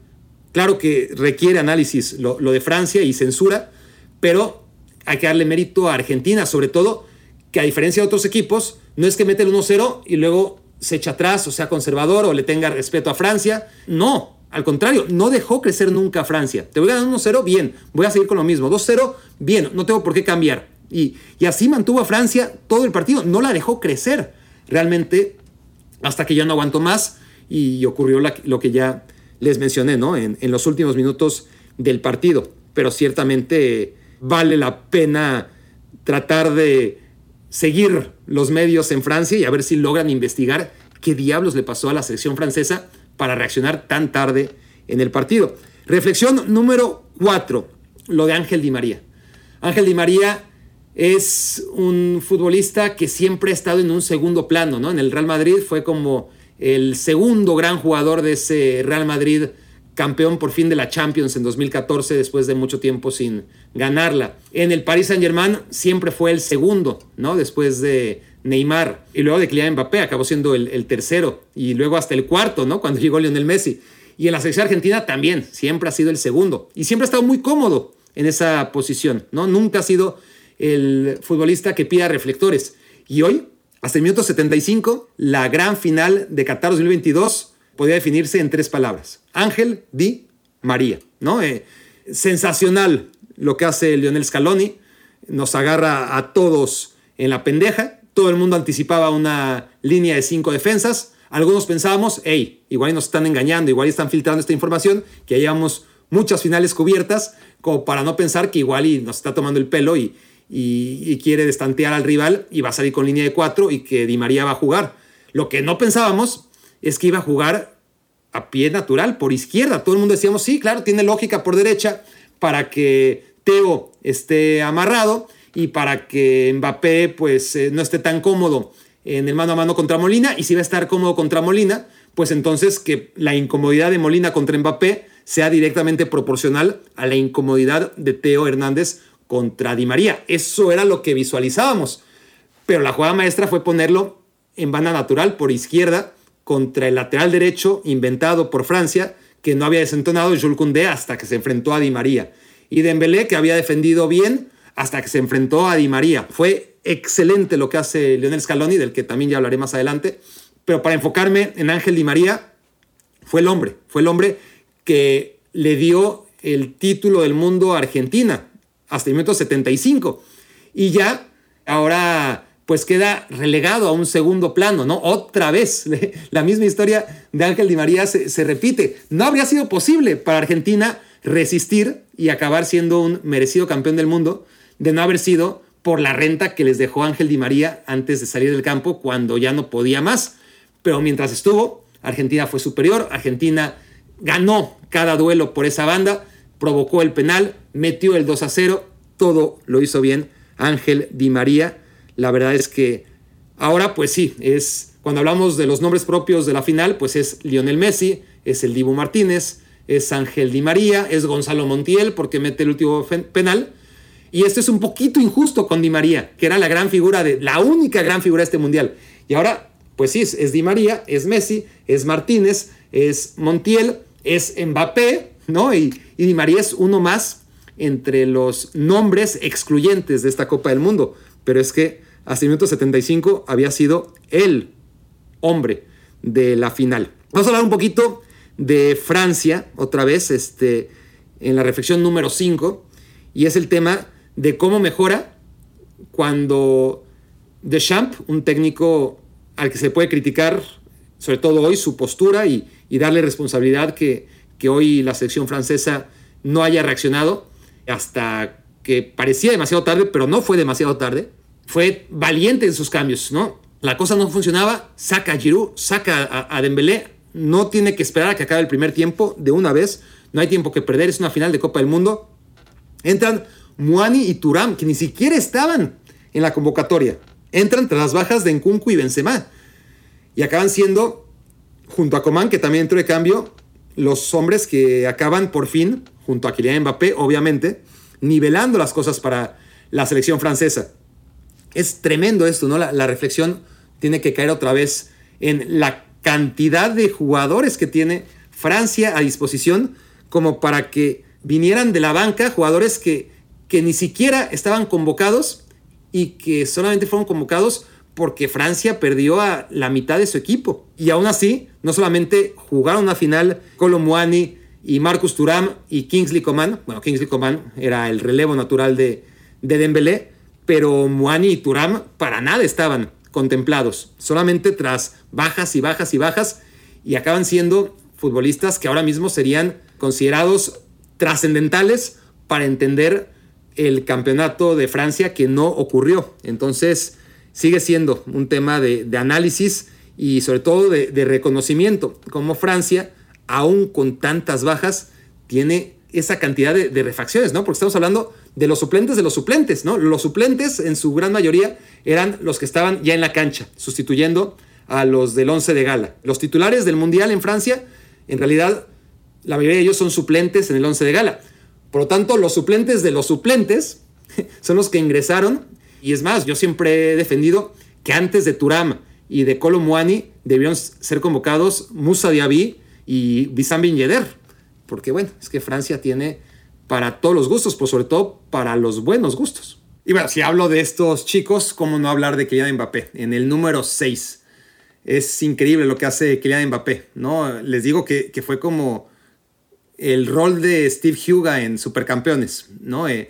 Claro que requiere análisis lo, lo, de Francia y censura, pero hay que darle mérito a Argentina, sobre todo que a diferencia de otros equipos, no es que mete el 1-0 y luego se echa atrás o sea conservador o le tenga respeto a Francia. No, al contrario, no dejó crecer nunca a Francia. Te voy a dar 1-0, bien, voy a seguir con lo mismo. 2-0, bien, no tengo por qué cambiar. Y, así mantuvo a Francia todo el partido, no la dejó crecer. Realmente hasta que ya no aguantó más y ocurrió lo que ya les mencioné, ¿no? En, los últimos minutos del partido. Pero ciertamente vale la pena tratar de seguir los medios en Francia y a ver si logran investigar qué diablos le pasó a la selección francesa para reaccionar tan tarde en el partido. Reflexión número cuatro, lo de Ángel Di María. Ángel Di María es un futbolista que siempre ha estado en un segundo plano, ¿no? En el Real Madrid fue como el segundo gran jugador de ese Real Madrid campeón por fin de la Champions en 2014 después de mucho tiempo sin ganarla. En el Paris Saint-Germain siempre fue el segundo, ¿no? Después de Neymar y luego de Kylian Mbappé acabó siendo el, tercero y luego hasta el cuarto, ¿no? Cuando (laughs) llegó Lionel Messi. Y en la selección argentina también, siempre ha sido el segundo y siempre ha estado muy cómodo en esa posición, ¿no? Nunca ha sido el futbolista que pida reflectores. Y hoy, hasta el minuto 75, la gran final de Qatar 2022 podía definirse en tres palabras. Ángel Di María, ¿no? Eh, sensacional lo que hace Lionel Scaloni, nos agarra a todos en la pendeja, todo el mundo anticipaba una línea de cinco defensas, algunos pensábamos, hey, igual nos están engañando, igual están filtrando esta información, que hayamos muchas finales cubiertas, como para no pensar que igual nos está tomando el pelo y, y, y, quiere destantear al rival y va a salir con línea de cuatro y que Di María va a jugar. Lo que no pensábamos es que iba a jugar a pie natural, por izquierda. Todo el mundo decíamos, sí, claro, tiene lógica por derecha para que Teo esté amarrado y para que Mbappé pues eh, no esté tan cómodo en el mano a mano contra Molina y si va a estar cómodo contra Molina, pues entonces que la incomodidad de Molina contra Mbappé sea directamente proporcional a la incomodidad de Teo Hernández contra Di María. Eso era lo que visualizábamos. Pero la jugada maestra fue ponerlo en banda natural por izquierda contra el lateral derecho inventado por Francia, que no había desentonado Jules Koundé hasta que se enfrentó a Di María. y Dembélé que había defendido bien hasta que se enfrentó a Di María. Fue excelente lo que hace Lionel Scaloni, del que también ya hablaré más adelante. Pero para enfocarme en Ángel Di María, fue el hombre, fue el hombre que le dio el título del mundo a Argentina hasta el minuto 75. Y ya ahora pues queda relegado a un segundo plano, ¿no? Otra vez, (laughs) la misma historia de Ángel Di María se, se repite. No habría sido posible para Argentina resistir y acabar siendo un merecido campeón del mundo de no haber sido por la renta que les dejó Ángel Di María antes de salir del campo cuando ya no podía más. Pero mientras estuvo, Argentina fue superior, Argentina ganó cada duelo por esa banda, provocó el penal, metió el 2 a 0, todo lo hizo bien Ángel Di María. La verdad es que ahora pues sí, es cuando hablamos de los nombres propios de la final, pues es Lionel Messi, es el Dibu Martínez, es Ángel Di María, es Gonzalo Montiel porque mete el último penal. Y esto es un poquito injusto con Di María, que era la gran figura de la única gran figura de este mundial. Y ahora, pues sí, es, Di María, es Messi, es Martínez, es Montiel, es Mbappé, ¿no? Y, y Di María es uno más entre los nombres excluyentes de esta Copa del Mundo. Pero es que hasta el minuto 75 había sido el hombre de la final. Vamos a hablar un poquito de Francia, otra vez, este, en la reflexión número 5, y es el tema de cómo mejora cuando Deschamps, un técnico al que se puede criticar, sobre todo hoy, su postura y, darle responsabilidad que, que hoy la selección francesa no haya reaccionado hasta que parecía demasiado tarde, pero no fue demasiado tarde. Fue valiente en sus cambios, ¿no? La cosa no funcionaba, saca a Giroud, saca a, a Dembélé, no tiene que esperar a que acabe el primer tiempo de una vez, no hay tiempo que perder, es una final de Copa del Mundo. Entran Muani y Turam, que ni siquiera estaban en la convocatoria. Entran tras las bajas de Nkunku y Benzema. Y acaban siendo, junto a Coman, que también entró de cambio, los hombres que acaban por fin, junto a Kylian Mbappé, obviamente, nivelando las cosas para la selección francesa. Es tremendo esto, ¿no? La, reflexión tiene que caer otra vez en la cantidad de jugadores que tiene Francia a disposición como para que vinieran de la banca jugadores que que ni siquiera estaban convocados y que solamente fueron convocados porque Francia perdió a la mitad de su equipo. Y aún así, no solamente jugaron una final Muani y Marcus Turam y Kingsley Coman, bueno, Kingsley Coman era el relevo natural de, de Dembélé, pero Muani y Turam para nada estaban contemplados, solamente tras bajas y bajas y bajas, y acaban siendo futbolistas que ahora mismo serían considerados trascendentales para entender el campeonato de Francia que no ocurrió. Entonces sigue siendo un tema de, análisis y sobre todo de, reconocimiento, como Francia, aún con tantas bajas, tiene esa cantidad de, refacciones, ¿no? Porque estamos hablando de los suplentes de los suplentes, ¿no? Los suplentes en su gran mayoría eran los que estaban ya en la cancha, sustituyendo a los del 11 de gala. Los titulares del Mundial en Francia, en realidad, la mayoría de ellos son suplentes en el 11 de gala. Por lo tanto, los suplentes de los suplentes (laughs) son los que ingresaron. Y es más, yo siempre he defendido que antes de Turam y de Muani debieron ser convocados Musa Diaby y Bissam Bin Yedder. Porque bueno, es que Francia tiene para todos los gustos, pero sobre todo para los buenos gustos. Y bueno, si hablo de estos chicos, ¿cómo no hablar de Kylian Mbappé? En el número 6. Es increíble lo que hace Kylian Mbappé, ¿no? Les digo que, que fue como el rol de Steve Huga en Supercampeones, ¿no? Eh,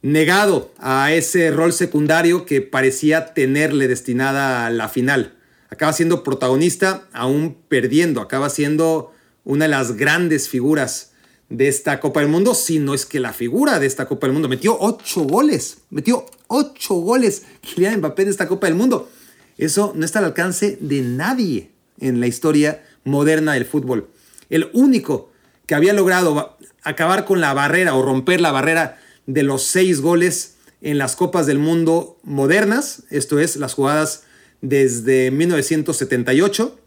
negado a ese rol secundario que parecía tenerle destinada a la final. Acaba siendo protagonista, aún perdiendo, acaba siendo una de las grandes figuras de esta Copa del Mundo, si no es que la figura de esta Copa del Mundo. Metió ocho goles, metió ocho goles Kylian Mbappé en esta Copa del Mundo. Eso no está al alcance de nadie en la historia moderna del fútbol. El único que había logrado acabar con la barrera o romper la barrera de los seis goles en las Copas del Mundo modernas, esto es, las jugadas desde 1978,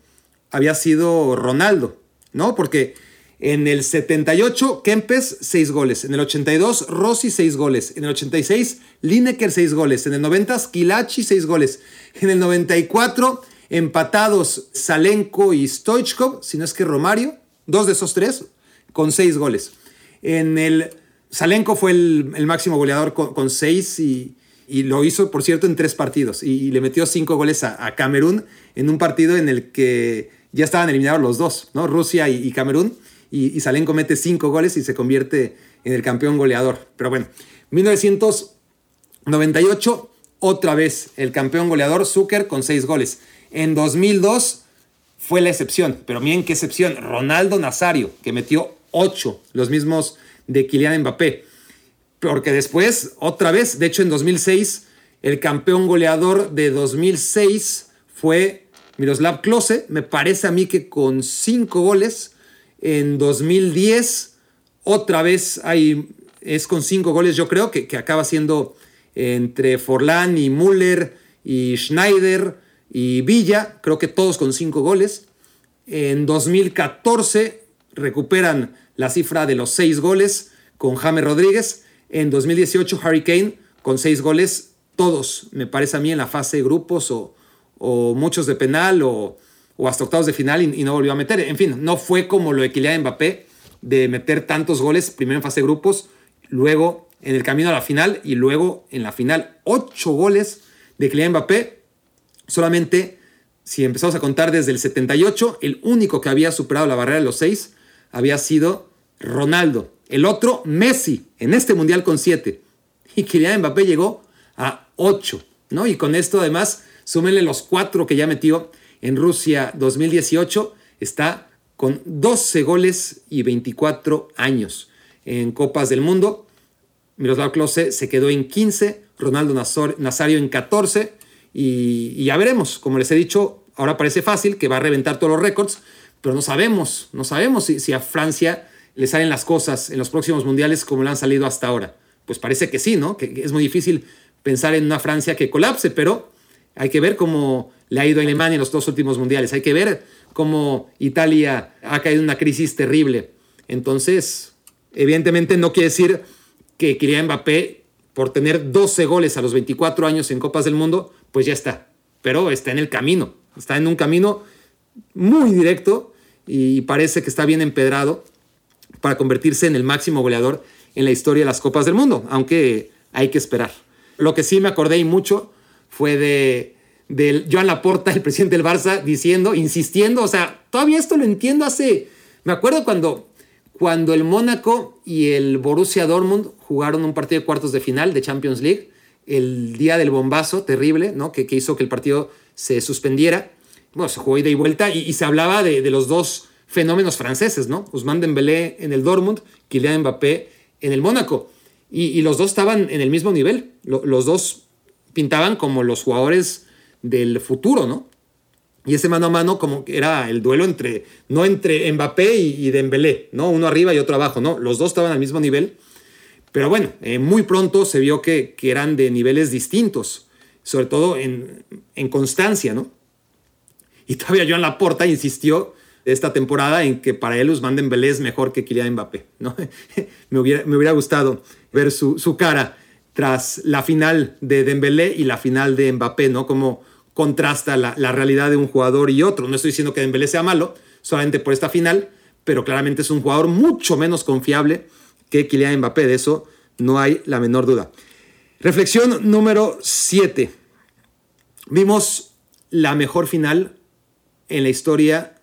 había sido Ronaldo, ¿no? Porque en el 78, Kempes, seis goles. En el 82, Rossi, seis goles. En el 86, Lineker, seis goles. En el 90, Skilachi, seis goles. En el 94, empatados Salenko y Stoichkov, si no es que Romario, dos de esos tres, con seis goles. En el Salenko fue el, máximo goleador con, seis y, lo hizo, por cierto, en tres partidos. Y, le metió cinco goles a, Camerún en un partido en el que ya estaban eliminados los dos, ¿no? Rusia y, Camerún. Y, Salenko mete cinco goles y se convierte en el campeón goleador. Pero bueno, 1998, otra vez el campeón goleador, Zucker con seis goles. En 2002 fue la excepción, pero miren qué excepción, Ronaldo Nazario, que metió ocho, los mismos de Kylian Mbappé. Porque después, otra vez, de hecho en 2006, el campeón goleador de 2006 fue Miroslav Klose, me parece a mí que con cinco goles. En 2010, otra vez hay, es con cinco goles, yo creo, que, que acaba siendo entre Forlán y Müller y Schneider y Villa, creo que todos con cinco goles. En 2014 recuperan la cifra de los seis goles con James Rodríguez. En 2018, Harry Kane con seis goles, todos, me parece a mí, en la fase de grupos o, muchos de penal o, hasta octavos de final y, no volvió a meter. En fin, no fue como lo de Kylian Mbappé de meter tantos goles, primero en fase de grupos, luego en el camino a la final y luego en la final. Ocho goles de Kylian Mbappé, solamente si empezamos a contar desde el 78, el único que había superado la barrera de los seis había sido Ronaldo. El otro, Messi, en este mundial con 7. Y Kylian Mbappé llegó a 8. ¿no? Y con esto, además, súmenle los 4 que ya metió en Rusia 2018. Está con 12 goles y 24 años en Copas del Mundo. Miroslav Klose se quedó en 15, Ronaldo Nazario en 14. Y, ya veremos, como les he dicho, ahora parece fácil que va a reventar todos los récords, pero no sabemos, no sabemos si, a Francia le salen las cosas en los próximos mundiales como le han salido hasta ahora. Pues parece que sí, ¿no? Que es muy difícil pensar en una Francia que colapse, pero hay que ver cómo le ha ido a Alemania en los dos últimos mundiales. Hay que ver cómo Italia ha caído en una crisis terrible. Entonces, evidentemente no quiere decir que Kylian Mbappé, por tener 12 goles a los 24 años en Copas del Mundo, pues ya está. Pero está en el camino. Está en un camino muy directo y parece que está bien empedrado para convertirse en el máximo goleador en la historia de las Copas del Mundo, aunque hay que esperar. Lo que sí me acordé y mucho fue de, de Joan Laporta, el presidente del Barça, diciendo, insistiendo, o sea, todavía esto lo entiendo hace, me acuerdo cuando, cuando el Mónaco y el Borussia Dortmund jugaron un partido de cuartos de final de Champions League, el día del bombazo terrible, ¿no? que, que hizo que el partido se suspendiera bueno, se jugó ida y vuelta y, se hablaba de, los dos fenómenos franceses, ¿no? Ousmane Dembélé en el Dortmund, Kylian Mbappé en el Mónaco. Y, los dos estaban en el mismo nivel. los dos pintaban como los jugadores del futuro, ¿no? Y ese mano a mano como que era el duelo entre, no entre Mbappé y, Dembélé, ¿no? Uno arriba y otro abajo, ¿no? Los dos estaban al mismo nivel. Pero bueno, eh, muy pronto se vio que, que, eran de niveles distintos, sobre todo en, en constancia, ¿no? Y todavía Joan Laporta insistió esta temporada en que para él Usman Dembélé es mejor que Kylian Mbappé. ¿no? (laughs) me, hubiera, me hubiera gustado ver su, su, cara tras la final de Dembélé y la final de Mbappé, ¿no? Como contrasta la, la, realidad de un jugador y otro. No estoy diciendo que Dembélé sea malo, solamente por esta final, pero claramente es un jugador mucho menos confiable que Kylian Mbappé. De eso no hay la menor duda. Reflexión número 7. Vimos la mejor final en la historia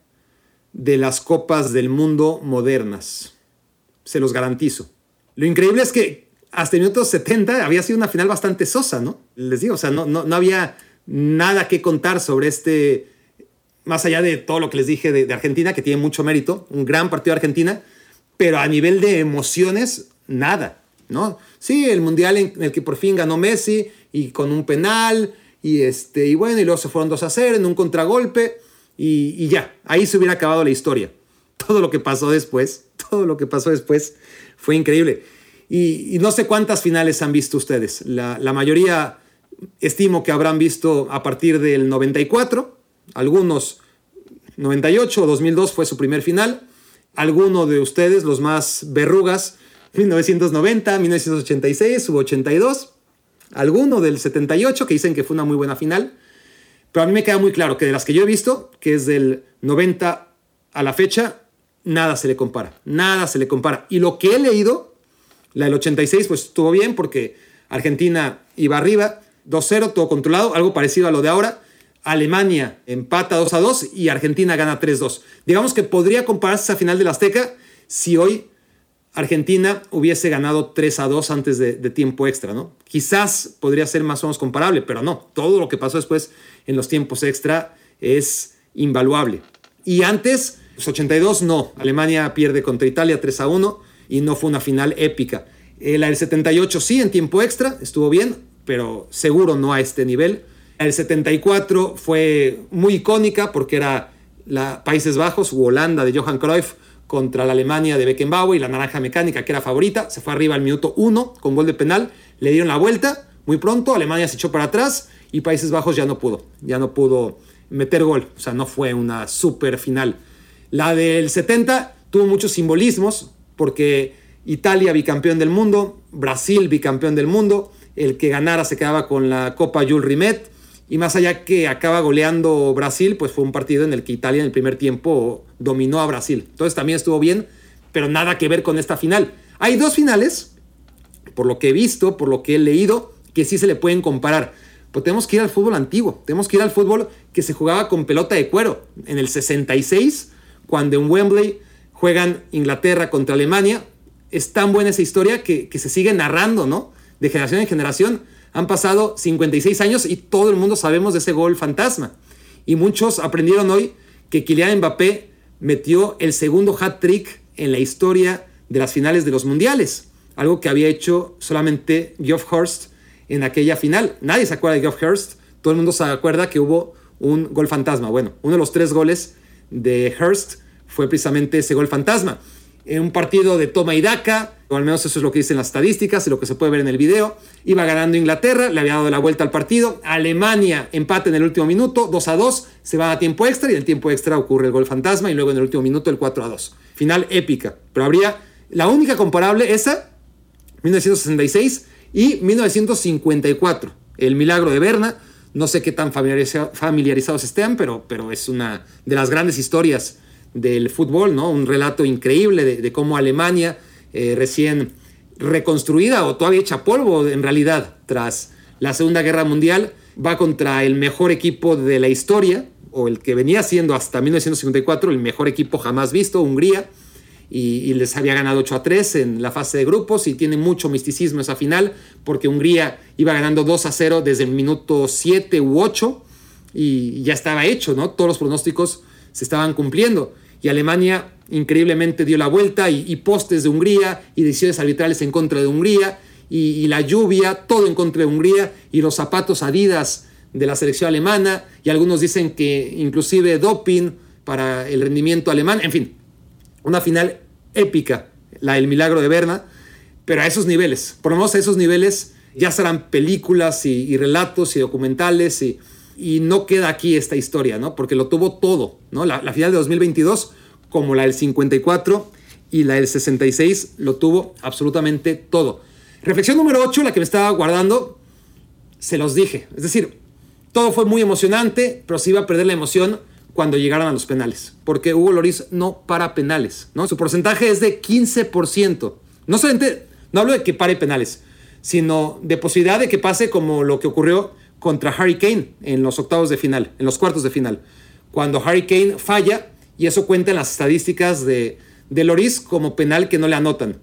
de las copas del mundo modernas. Se los garantizo. Lo increíble es que hasta el minuto 70 había sido una final bastante sosa, ¿no? Les digo, o sea, no, no, había nada que contar sobre este, más allá de todo lo que les dije de, Argentina, que tiene mucho mérito, un gran partido de Argentina, pero a nivel de emociones, nada, ¿no? Sí, el mundial en el que por fin ganó Messi y con un penal, y, este, y bueno, y luego se fueron 2 a 0 en un contragolpe, y, ya, ahí se hubiera acabado la historia. Todo lo que pasó después, (laughs) todo lo que pasó después fue increíble. Y, no sé cuántas finales han visto ustedes. La, mayoría estimo que habrán visto a partir del 94, algunos 98 o 2002 fue su primer final. Alguno de ustedes, los más verrugas, 1990, 1986 u 82. Alguno del 78 que dicen que fue una muy buena final. Pero a mí me queda muy claro que de las que yo he visto, que es del 90 a la fecha, nada se le compara. Nada se le compara. Y lo que he leído, La del 86 pues estuvo bien porque Argentina iba arriba, 2-0, todo controlado, algo parecido a lo de ahora. Alemania empata 2 2 y Argentina gana 3-2. Digamos que podría compararse a final del Azteca si hoy Argentina hubiese ganado 3 a 2 antes de, tiempo extra, ¿no? Quizás podría ser más o menos comparable, pero no. Todo lo que pasó después en los tiempos extra es invaluable. Y antes, los 82 no. Alemania pierde contra Italia 3 a 1 y no fue una final épica. Eh, la del 78 sí, en tiempo extra, estuvo bien, pero seguro no a este nivel. El 74 fue muy icónica porque era la Países Bajos u Holanda de Johan Cruyff contra la Alemania de Beckenbauer y la naranja mecánica que era favorita. Se fue arriba al minuto 1 con gol de penal. Le dieron la vuelta muy pronto. Alemania se echó para atrás y Países Bajos ya no pudo. Ya no pudo meter gol. O sea, no fue una super final. La del 70 tuvo muchos simbolismos porque Italia bicampeón del mundo, Brasil bicampeón del mundo. El que ganara se quedaba con la Copa Jules Rimet. Y más allá que acaba goleando Brasil, pues fue un partido en el que Italia en el primer tiempo dominó a Brasil. Entonces también estuvo bien, pero nada que ver con esta final. Hay dos finales, por lo que he visto, por lo que he leído, que sí se le pueden comparar. Pues tenemos que ir al fútbol antiguo, tenemos que ir al fútbol que se jugaba con pelota de cuero. En el 66, cuando en Wembley juegan Inglaterra contra Alemania, es tan buena esa historia que, se sigue narrando, ¿no? De generación en generación han pasado 56 años y todo el mundo sabemos de ese gol fantasma. Y muchos aprendieron hoy que Kylian Mbappé metió el segundo hat-trick en la historia de las finales de los mundiales. Algo que había hecho solamente Geoff Hurst en aquella final. Nadie se acuerda de Geoff Hurst. Todo el mundo se acuerda que hubo un gol fantasma. Bueno, uno de los tres goles de Hurst fue precisamente ese gol fantasma en un partido de toma y daca, o al menos eso es lo que dicen las estadísticas y lo que se puede ver en el video. Iba ganando Inglaterra, le había dado la vuelta al partido. Alemania empate en el último minuto, 2 a 2, se va a tiempo extra y en el tiempo extra ocurre el gol fantasma y luego en el último minuto el 4 a 2. Final épica, pero habría la única comparable esa, 1966 y 1954, el milagro de Berna. No sé qué tan familiarizados estén, pero, pero es una de las grandes historias del fútbol, ¿no? Un relato increíble de, cómo Alemania, eh, recién reconstruida o todavía hecha polvo en realidad tras la Segunda Guerra Mundial, va contra el mejor equipo de la historia, o el que venía siendo hasta 1954 el mejor equipo jamás visto, Hungría, y, les había ganado 8 a 3 en la fase de grupos y tiene mucho misticismo esa final, porque Hungría iba ganando 2 a 0 desde el minuto 7 u 8 y ya estaba hecho, ¿no? Todos los pronósticos se estaban cumpliendo y Alemania increíblemente dio la vuelta y, postes de Hungría y decisiones arbitrales en contra de Hungría y, la lluvia, todo en contra de Hungría y los zapatos Adidas de la selección alemana. Y algunos dicen que inclusive doping para el rendimiento alemán, en fin, una final épica, la del milagro de Berna, pero a esos niveles, por a esos niveles ya serán películas y, relatos y documentales y, y no queda aquí esta historia, ¿no? Porque lo tuvo todo, ¿no? La, final de 2022, como la del 54 y la del 66, lo tuvo absolutamente todo. Reflexión número 8, la que me estaba guardando, se los dije. Es decir, todo fue muy emocionante, pero se iba a perder la emoción cuando llegaran a los penales. Porque Hugo Loris no para penales, ¿no? Su porcentaje es de 15%. No solamente, no hablo de que pare penales, sino de posibilidad de que pase como lo que ocurrió contra Harry Kane en los octavos de final, en los cuartos de final. Cuando Harry Kane falla, y eso cuenta en las estadísticas de, de Loris como penal que no le anotan.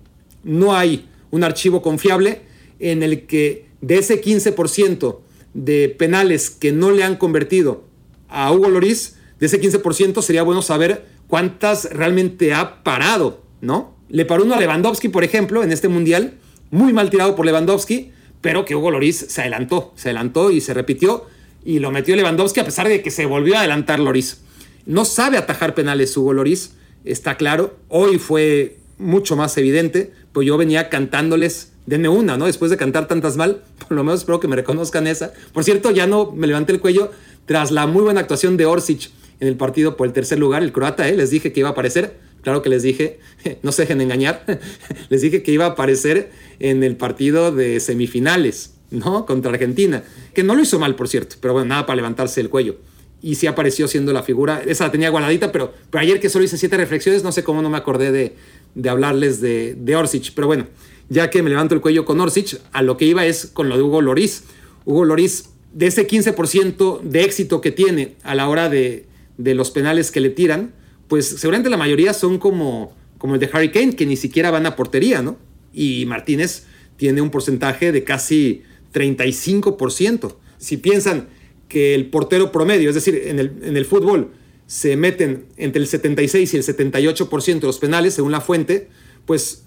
No hay un archivo confiable en el que de ese 15% de penales que no le han convertido a Hugo Loris, de ese 15% sería bueno saber cuántas realmente ha parado, ¿no? Le paró uno a Lewandowski, por ejemplo, en este mundial, muy mal tirado por Lewandowski, pero que Hugo Loris se adelantó, se adelantó y se repitió y lo metió Lewandowski a pesar de que se volvió a adelantar Loris. No sabe atajar penales Hugo Loris, está claro. Hoy fue mucho más evidente, pues yo venía cantándoles, denme una, ¿no? Después de cantar tantas mal, (laughs) por lo menos espero que me reconozcan esa. Por cierto, ya no me levanté el cuello tras la muy buena actuación de Orsic en el partido por el tercer lugar, el croata, ¿eh? les dije que iba a aparecer Claro que les dije, (laughs) no se dejen engañar, (laughs) les dije que iba a aparecer en el partido de semifinales, ¿no? Contra Argentina, que no lo hizo mal, por cierto, pero bueno, nada para levantarse el cuello. Y sí apareció siendo la figura, esa la tenía guardadita, pero, pero ayer que solo hice siete reflexiones, no sé cómo no me acordé de, de hablarles de, de Orsic. Pero bueno, ya que me levanto el cuello con Orsic, a lo que iba es con lo de Hugo Loris. Hugo Loris, de ese 15% de éxito que tiene a la hora de, de los penales que le tiran, pues seguramente la mayoría son como, como el de Harry Kane, que ni siquiera van a portería, ¿no? Y Martínez tiene un porcentaje de casi 35%. Si piensan que el portero promedio, es decir, en el, en el fútbol se meten entre el 76 y el 78% de los penales, según la fuente, pues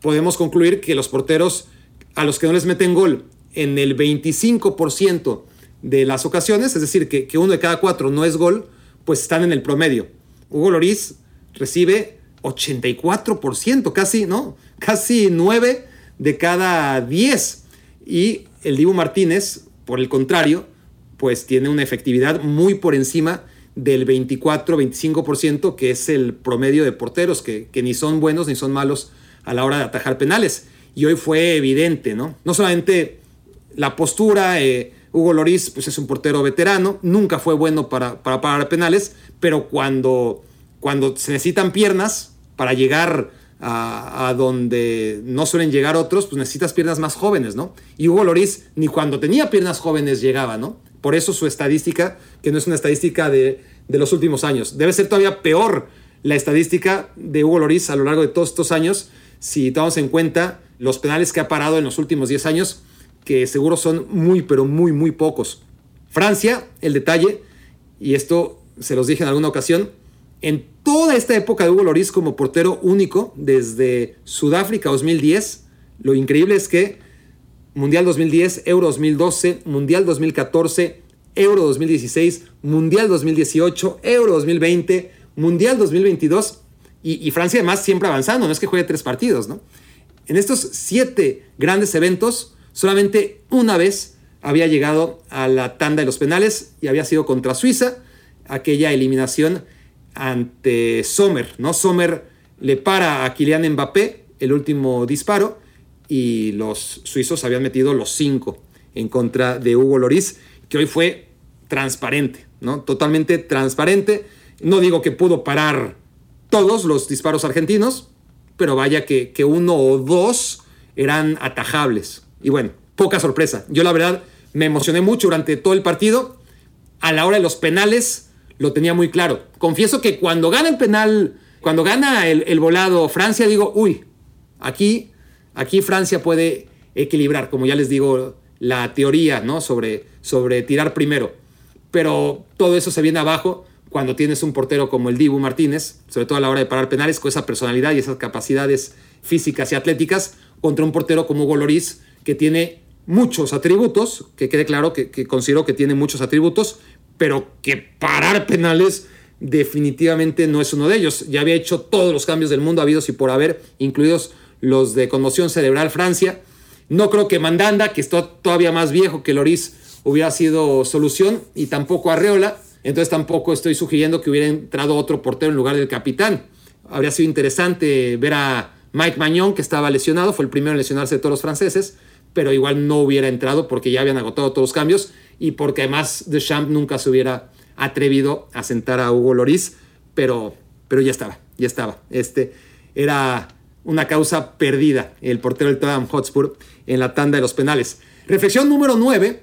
podemos concluir que los porteros a los que no les meten gol en el 25% de las ocasiones, es decir, que, que, uno de cada cuatro no es gol, pues están en el promedio. Hugo Loris recibe 84%, casi, ¿no? Casi 9 de cada 10. Y el Dibu Martínez, por el contrario, pues tiene una efectividad muy por encima del 24-25%, que es el promedio de porteros, que, que, ni son buenos ni son malos a la hora de atajar penales. Y hoy fue evidente, ¿no? No solamente la postura, eh, Hugo Loris pues es un portero veterano, nunca fue bueno para, para parar penales, pero cuando, cuando se necesitan piernas para llegar a, donde no suelen llegar otros, pues necesitas piernas más jóvenes, ¿no? Y Hugo Loris ni cuando tenía piernas jóvenes llegaba, ¿no? Por eso su estadística, que no es una estadística de, de los últimos años, debe ser todavía peor la estadística de Hugo Loris a lo largo de todos estos años, si tomamos en cuenta los penales que ha parado en los últimos 10 años, que seguro son muy, pero muy, muy pocos. Francia, el detalle, y esto se los dije en alguna ocasión, en toda esta época de Hugo Loris como portero único, desde Sudáfrica 2010, lo increíble es que Mundial 2010, Euro 2012, Mundial 2014, Euro 2016, Mundial 2018, Euro 2020, Mundial 2022, y, y Francia además siempre avanzando, no es que juegue tres partidos, ¿no? En estos siete grandes eventos, solamente una vez había llegado a la tanda de los penales y había sido contra Suiza, aquella eliminación ante Sommer, ¿no? Sommer le para a Kylian Mbappé el último disparo y los suizos habían metido los cinco en contra de Hugo Loris, que hoy fue transparente, ¿no? Totalmente transparente. No digo que pudo parar todos los disparos argentinos, pero vaya que, que uno o dos eran atajables. Y bueno, poca sorpresa. Yo la verdad me emocioné mucho durante todo el partido. A la hora de los penales lo tenía muy claro. Confieso que cuando gana el penal, cuando gana el, el volado Francia, digo, uy, aquí, aquí Francia puede equilibrar, como ya les digo, la teoría ¿no? sobre, sobre tirar primero. Pero todo eso se viene abajo cuando tienes un portero como el Dibu Martínez, sobre todo a la hora de parar penales, con esa personalidad y esas capacidades físicas y atléticas, contra un portero como Hugo Loris, que tiene muchos atributos, que quede claro que, considero que tiene muchos atributos, pero que parar penales definitivamente no es uno de ellos. Ya había hecho todos los cambios del mundo habidos y por haber, incluidos los de conmoción cerebral Francia. No creo que Mandanda, que está todavía más viejo que Loris, hubiera sido solución, y tampoco Arreola. Entonces tampoco estoy sugiriendo que hubiera entrado otro portero en lugar del capitán. Habría sido interesante ver a Mike Magnon, que estaba lesionado, fue el primero en lesionarse de todos los franceses, pero igual no hubiera entrado porque ya habían agotado todos los cambios y porque además Deschamps nunca se hubiera atrevido a sentar a Hugo Loris, pero, pero ya estaba, ya estaba. Este era una causa perdida, el portero del Tottenham Hotspur en la tanda de los penales. Reflexión número 9.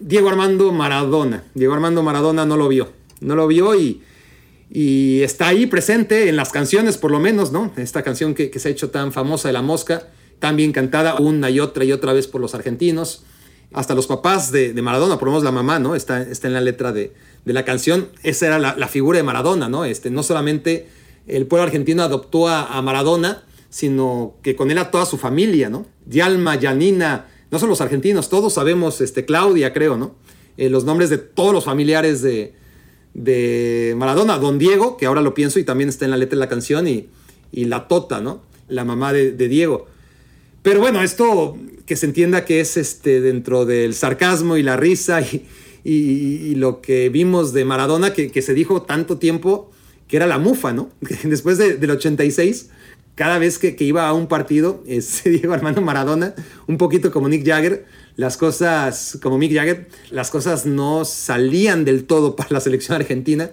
Diego Armando Maradona. Diego Armando Maradona no lo vio. No lo vio y, y está ahí presente en las canciones, por lo menos, ¿no? Esta canción que, que, se ha hecho tan famosa de La Mosca, tan bien cantada una y otra y otra vez por los argentinos. Hasta los papás de, Maradona, por lo menos la mamá, ¿no? Está, está en la letra de, de la canción. Esa era la, figura de Maradona, ¿no? Este, no solamente el pueblo argentino adoptó a, Maradona, sino que con él a toda su familia, ¿no? Yalma, Yanina, no son los argentinos, todos sabemos, este, Claudia, creo, ¿no? Eh, los nombres de todos los familiares de, de Maradona, Don Diego, que ahora lo pienso y también está en la letra de la canción, y, y la Tota, ¿no? La mamá de, Diego. Pero bueno, esto que se entienda que es este, dentro del sarcasmo y la risa y, y, lo que vimos de Maradona, que, que, se dijo tanto tiempo que era la mufa, ¿no? (laughs) Después de, del 86, cada vez que, que, iba a un partido, (laughs) ese Diego Armando Maradona, un poquito como Nick Jagger, las cosas, como Mick Jagger, las cosas no salían del todo para la selección argentina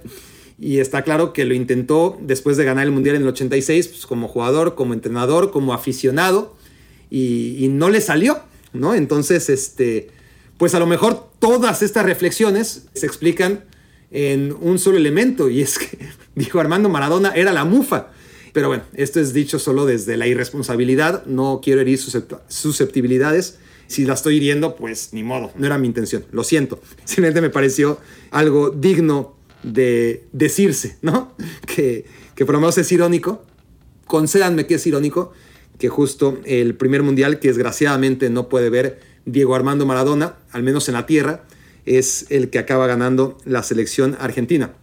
Y está claro que lo intentó después de ganar el Mundial en el 86, pues, como jugador, como entrenador, como aficionado, y, no le salió, ¿no? Entonces, este, pues a lo mejor todas estas reflexiones se explican en un solo elemento, y es que, (laughs) dijo Armando Maradona, era la mufa. Pero bueno, esto es dicho solo desde la irresponsabilidad, no quiero herir susceptibilidades. Si la estoy hiriendo, pues ni modo, no era mi intención, lo siento. (laughs) Simplemente me pareció algo digno de decirse, ¿no? (laughs) Que, que por lo menos es irónico. Concédanme que es irónico que justo el primer mundial que desgraciadamente no puede ver Diego Armando Maradona, al menos en la tierra, es el que acaba ganando la selección argentina.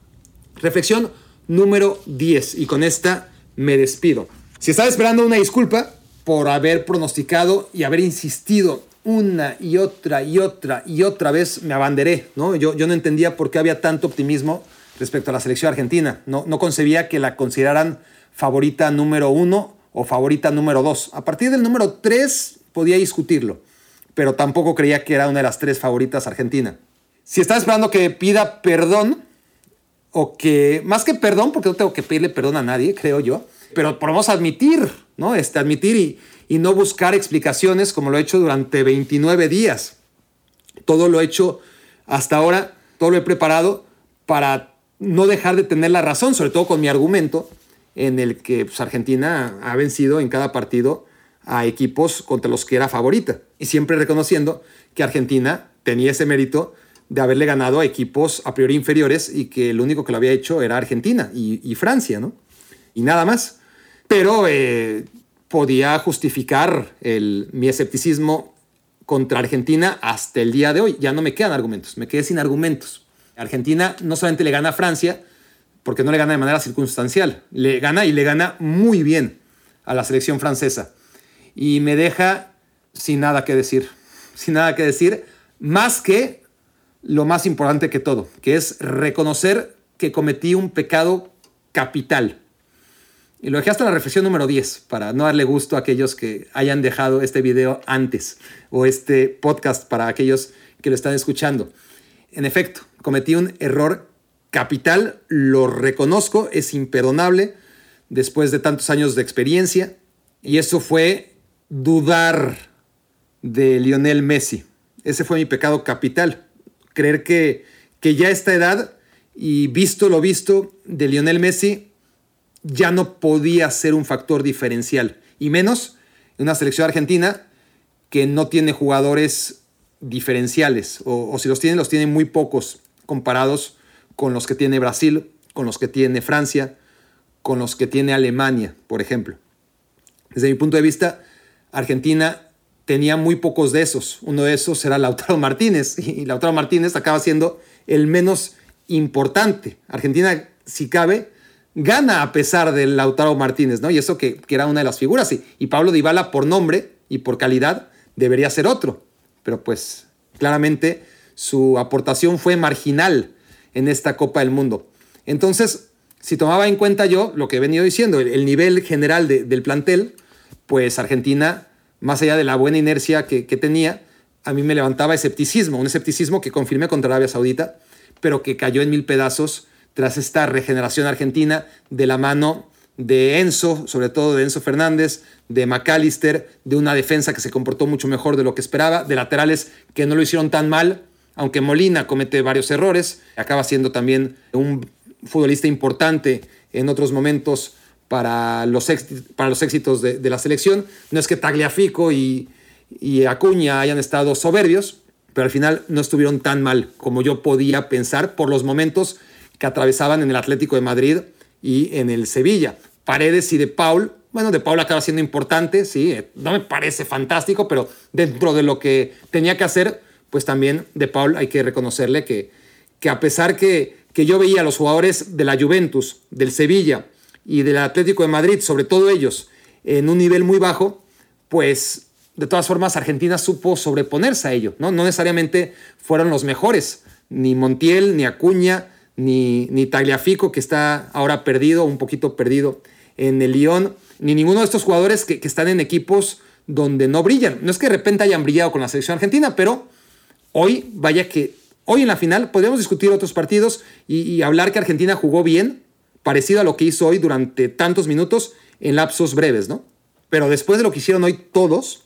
Reflexión número 10 y con esta me despido. Si estaba esperando una disculpa por haber pronosticado y haber insistido una y otra y otra y otra vez, me abanderé, ¿no? Yo, yo no entendía por qué había tanto optimismo respecto a la selección argentina. No, no concebía que la consideraran favorita número uno o favorita número dos. A partir del número tres podía discutirlo, pero tampoco creía que era una de las tres favoritas argentina. Si estaba esperando que pida perdón, o que, más que perdón, porque no tengo que pedirle perdón a nadie, creo yo, pero podemos admitir, ¿no? Este, admitir y, y no buscar explicaciones como lo he hecho durante 29 días. Todo lo he hecho hasta ahora, todo lo he preparado para no dejar de tener la razón, sobre todo con mi argumento en el que pues, Argentina ha vencido en cada partido a equipos contra los que era favorita. Y siempre reconociendo que Argentina tenía ese mérito de haberle ganado a equipos a priori inferiores y que el único que lo había hecho era Argentina y, Francia, ¿no? Y nada más. Pero eh, podía justificar el, mi escepticismo contra Argentina hasta el día de hoy. Ya no me quedan argumentos, me quedé sin argumentos. Argentina no solamente le gana a Francia, porque no le gana de manera circunstancial, le gana y le gana muy bien a la selección francesa. Y me deja sin nada que decir, (laughs) sin nada que decir, más que lo más importante que todo, que es reconocer que cometí un pecado capital. Y lo dejé hasta la reflexión número 10, para no darle gusto a aquellos que hayan dejado este video antes, o este podcast para aquellos que lo están escuchando. En efecto, cometí un error capital, lo reconozco, es imperdonable después de tantos años de experiencia, y eso fue dudar de Lionel Messi. Ese fue mi pecado capital creer que, que ya a esta edad y visto lo visto de Lionel Messi, ya no podía ser un factor diferencial. Y menos en una selección argentina que no tiene jugadores diferenciales, o, o, si los tiene, los tiene muy pocos comparados con los que tiene Brasil, con los que tiene Francia, con los que tiene Alemania, por ejemplo. Desde mi punto de vista, Argentina tenía muy pocos de esos. Uno de esos era Lautaro (laughs) Martínez y Lautaro Martínez acaba siendo el menos importante. Argentina, si cabe, gana a pesar de Lautaro Martínez, ¿no? Y eso que, era una de las figuras. Y, y Pablo Dybala por nombre y por calidad debería ser otro. Pero pues claramente su aportación fue marginal en esta Copa del Mundo. Entonces, si tomaba en cuenta yo lo que he venido diciendo, el, nivel general del plantel, pues Argentina más allá de la buena inercia que, tenía, a mí me levantaba escepticismo, un escepticismo que confirmé contra Arabia Saudita, pero que cayó en mil pedazos tras esta regeneración argentina de la mano de Enzo, sobre todo de Enzo Fernández, de McAllister, de una defensa que se comportó mucho mejor de lo que esperaba, de laterales que no lo hicieron tan mal, aunque Molina comete varios errores, acaba siendo también un futbolista importante en otros momentos para los, para los éxitos de, la selección. No es que Tagliafico y, y Acuña hayan estado soberbios, pero al final no estuvieron tan mal como yo podía pensar por los momentos que atravesaban en el Atlético de Madrid y en el Sevilla. Paredes y De Paul, bueno, De Paul acaba siendo importante, sí, no me parece fantástico, pero dentro de lo que tenía que hacer, pues también De Paul hay que reconocerle que, que a pesar que, que yo veía a los jugadores de la Juventus, del Sevilla, y del Atlético de Madrid, sobre todo ellos, en un nivel muy bajo, pues de todas formas Argentina supo sobreponerse a ello, ¿no? No necesariamente fueron los mejores, ni Montiel, ni Acuña, ni, ni Tagliafico, que está ahora perdido, un poquito perdido en el Lyon, ni ninguno de estos jugadores que, que están en equipos donde no brillan. No es que de repente hayan brillado con la selección argentina, pero hoy vaya que Hoy en la final podríamos discutir otros partidos y, hablar que Argentina jugó bien, parecido a lo que hizo hoy durante tantos minutos en lapsos breves, ¿no? Pero después de lo que hicieron hoy todos,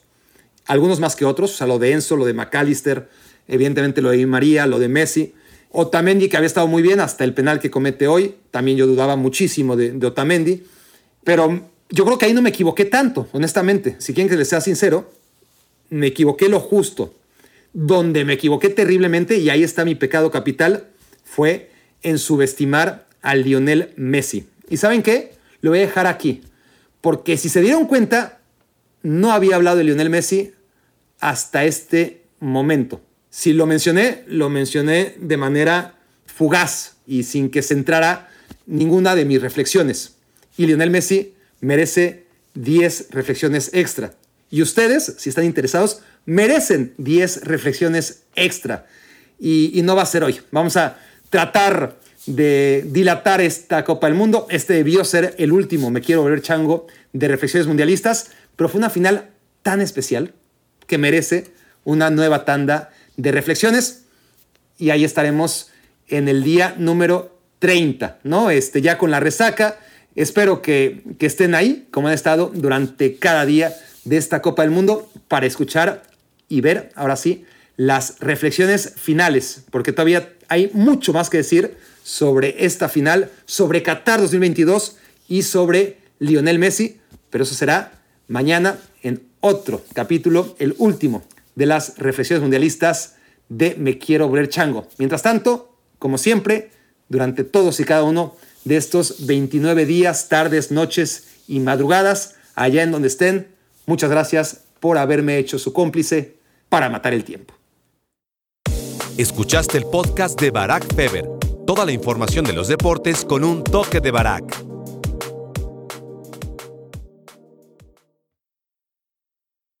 algunos más que otros, o sea, lo de Enzo, lo de McAllister, evidentemente lo de María, lo de Messi, Otamendi que había estado muy bien hasta el penal que comete hoy, también yo dudaba muchísimo de, de Otamendi, pero yo creo que ahí no me equivoqué tanto, honestamente, si quieren que les sea sincero, me equivoqué lo justo. Donde me equivoqué terriblemente, y ahí está mi pecado capital, fue en subestimar a Lionel Messi. ¿Y saben qué? Lo voy a dejar aquí. Porque si se dieron cuenta, no había hablado de Lionel Messi hasta este momento. Si lo mencioné, lo mencioné de manera fugaz y sin que se entrara ninguna de mis reflexiones. Y Lionel Messi merece 10 reflexiones extra. Y ustedes, si están interesados, merecen 10 reflexiones extra. Y, no va a ser hoy. Vamos a tratar de dilatar esta Copa del Mundo. Este debió ser el último, me quiero volver chango, de reflexiones mundialistas, pero fue una final tan especial que merece una nueva tanda de reflexiones. Y ahí estaremos en el día número 30, ¿no? Este, ya con la resaca. Espero que, que estén ahí, como han estado durante cada día de esta Copa del Mundo, para escuchar y ver, ahora sí, las reflexiones finales, porque todavía hay mucho más que decir sobre esta final, sobre Qatar 2022 y sobre Lionel Messi, pero eso será mañana en otro capítulo, el último de las reflexiones mundialistas de Me Quiero Volver Chango. Mientras tanto, como siempre, durante todos y cada uno de estos 29 días, tardes, noches y madrugadas, allá en donde estén, muchas gracias por haberme hecho su cómplice para matar el tiempo. Escuchaste el podcast de Barack Feber. Toda la información de los deportes con un toque de Barack.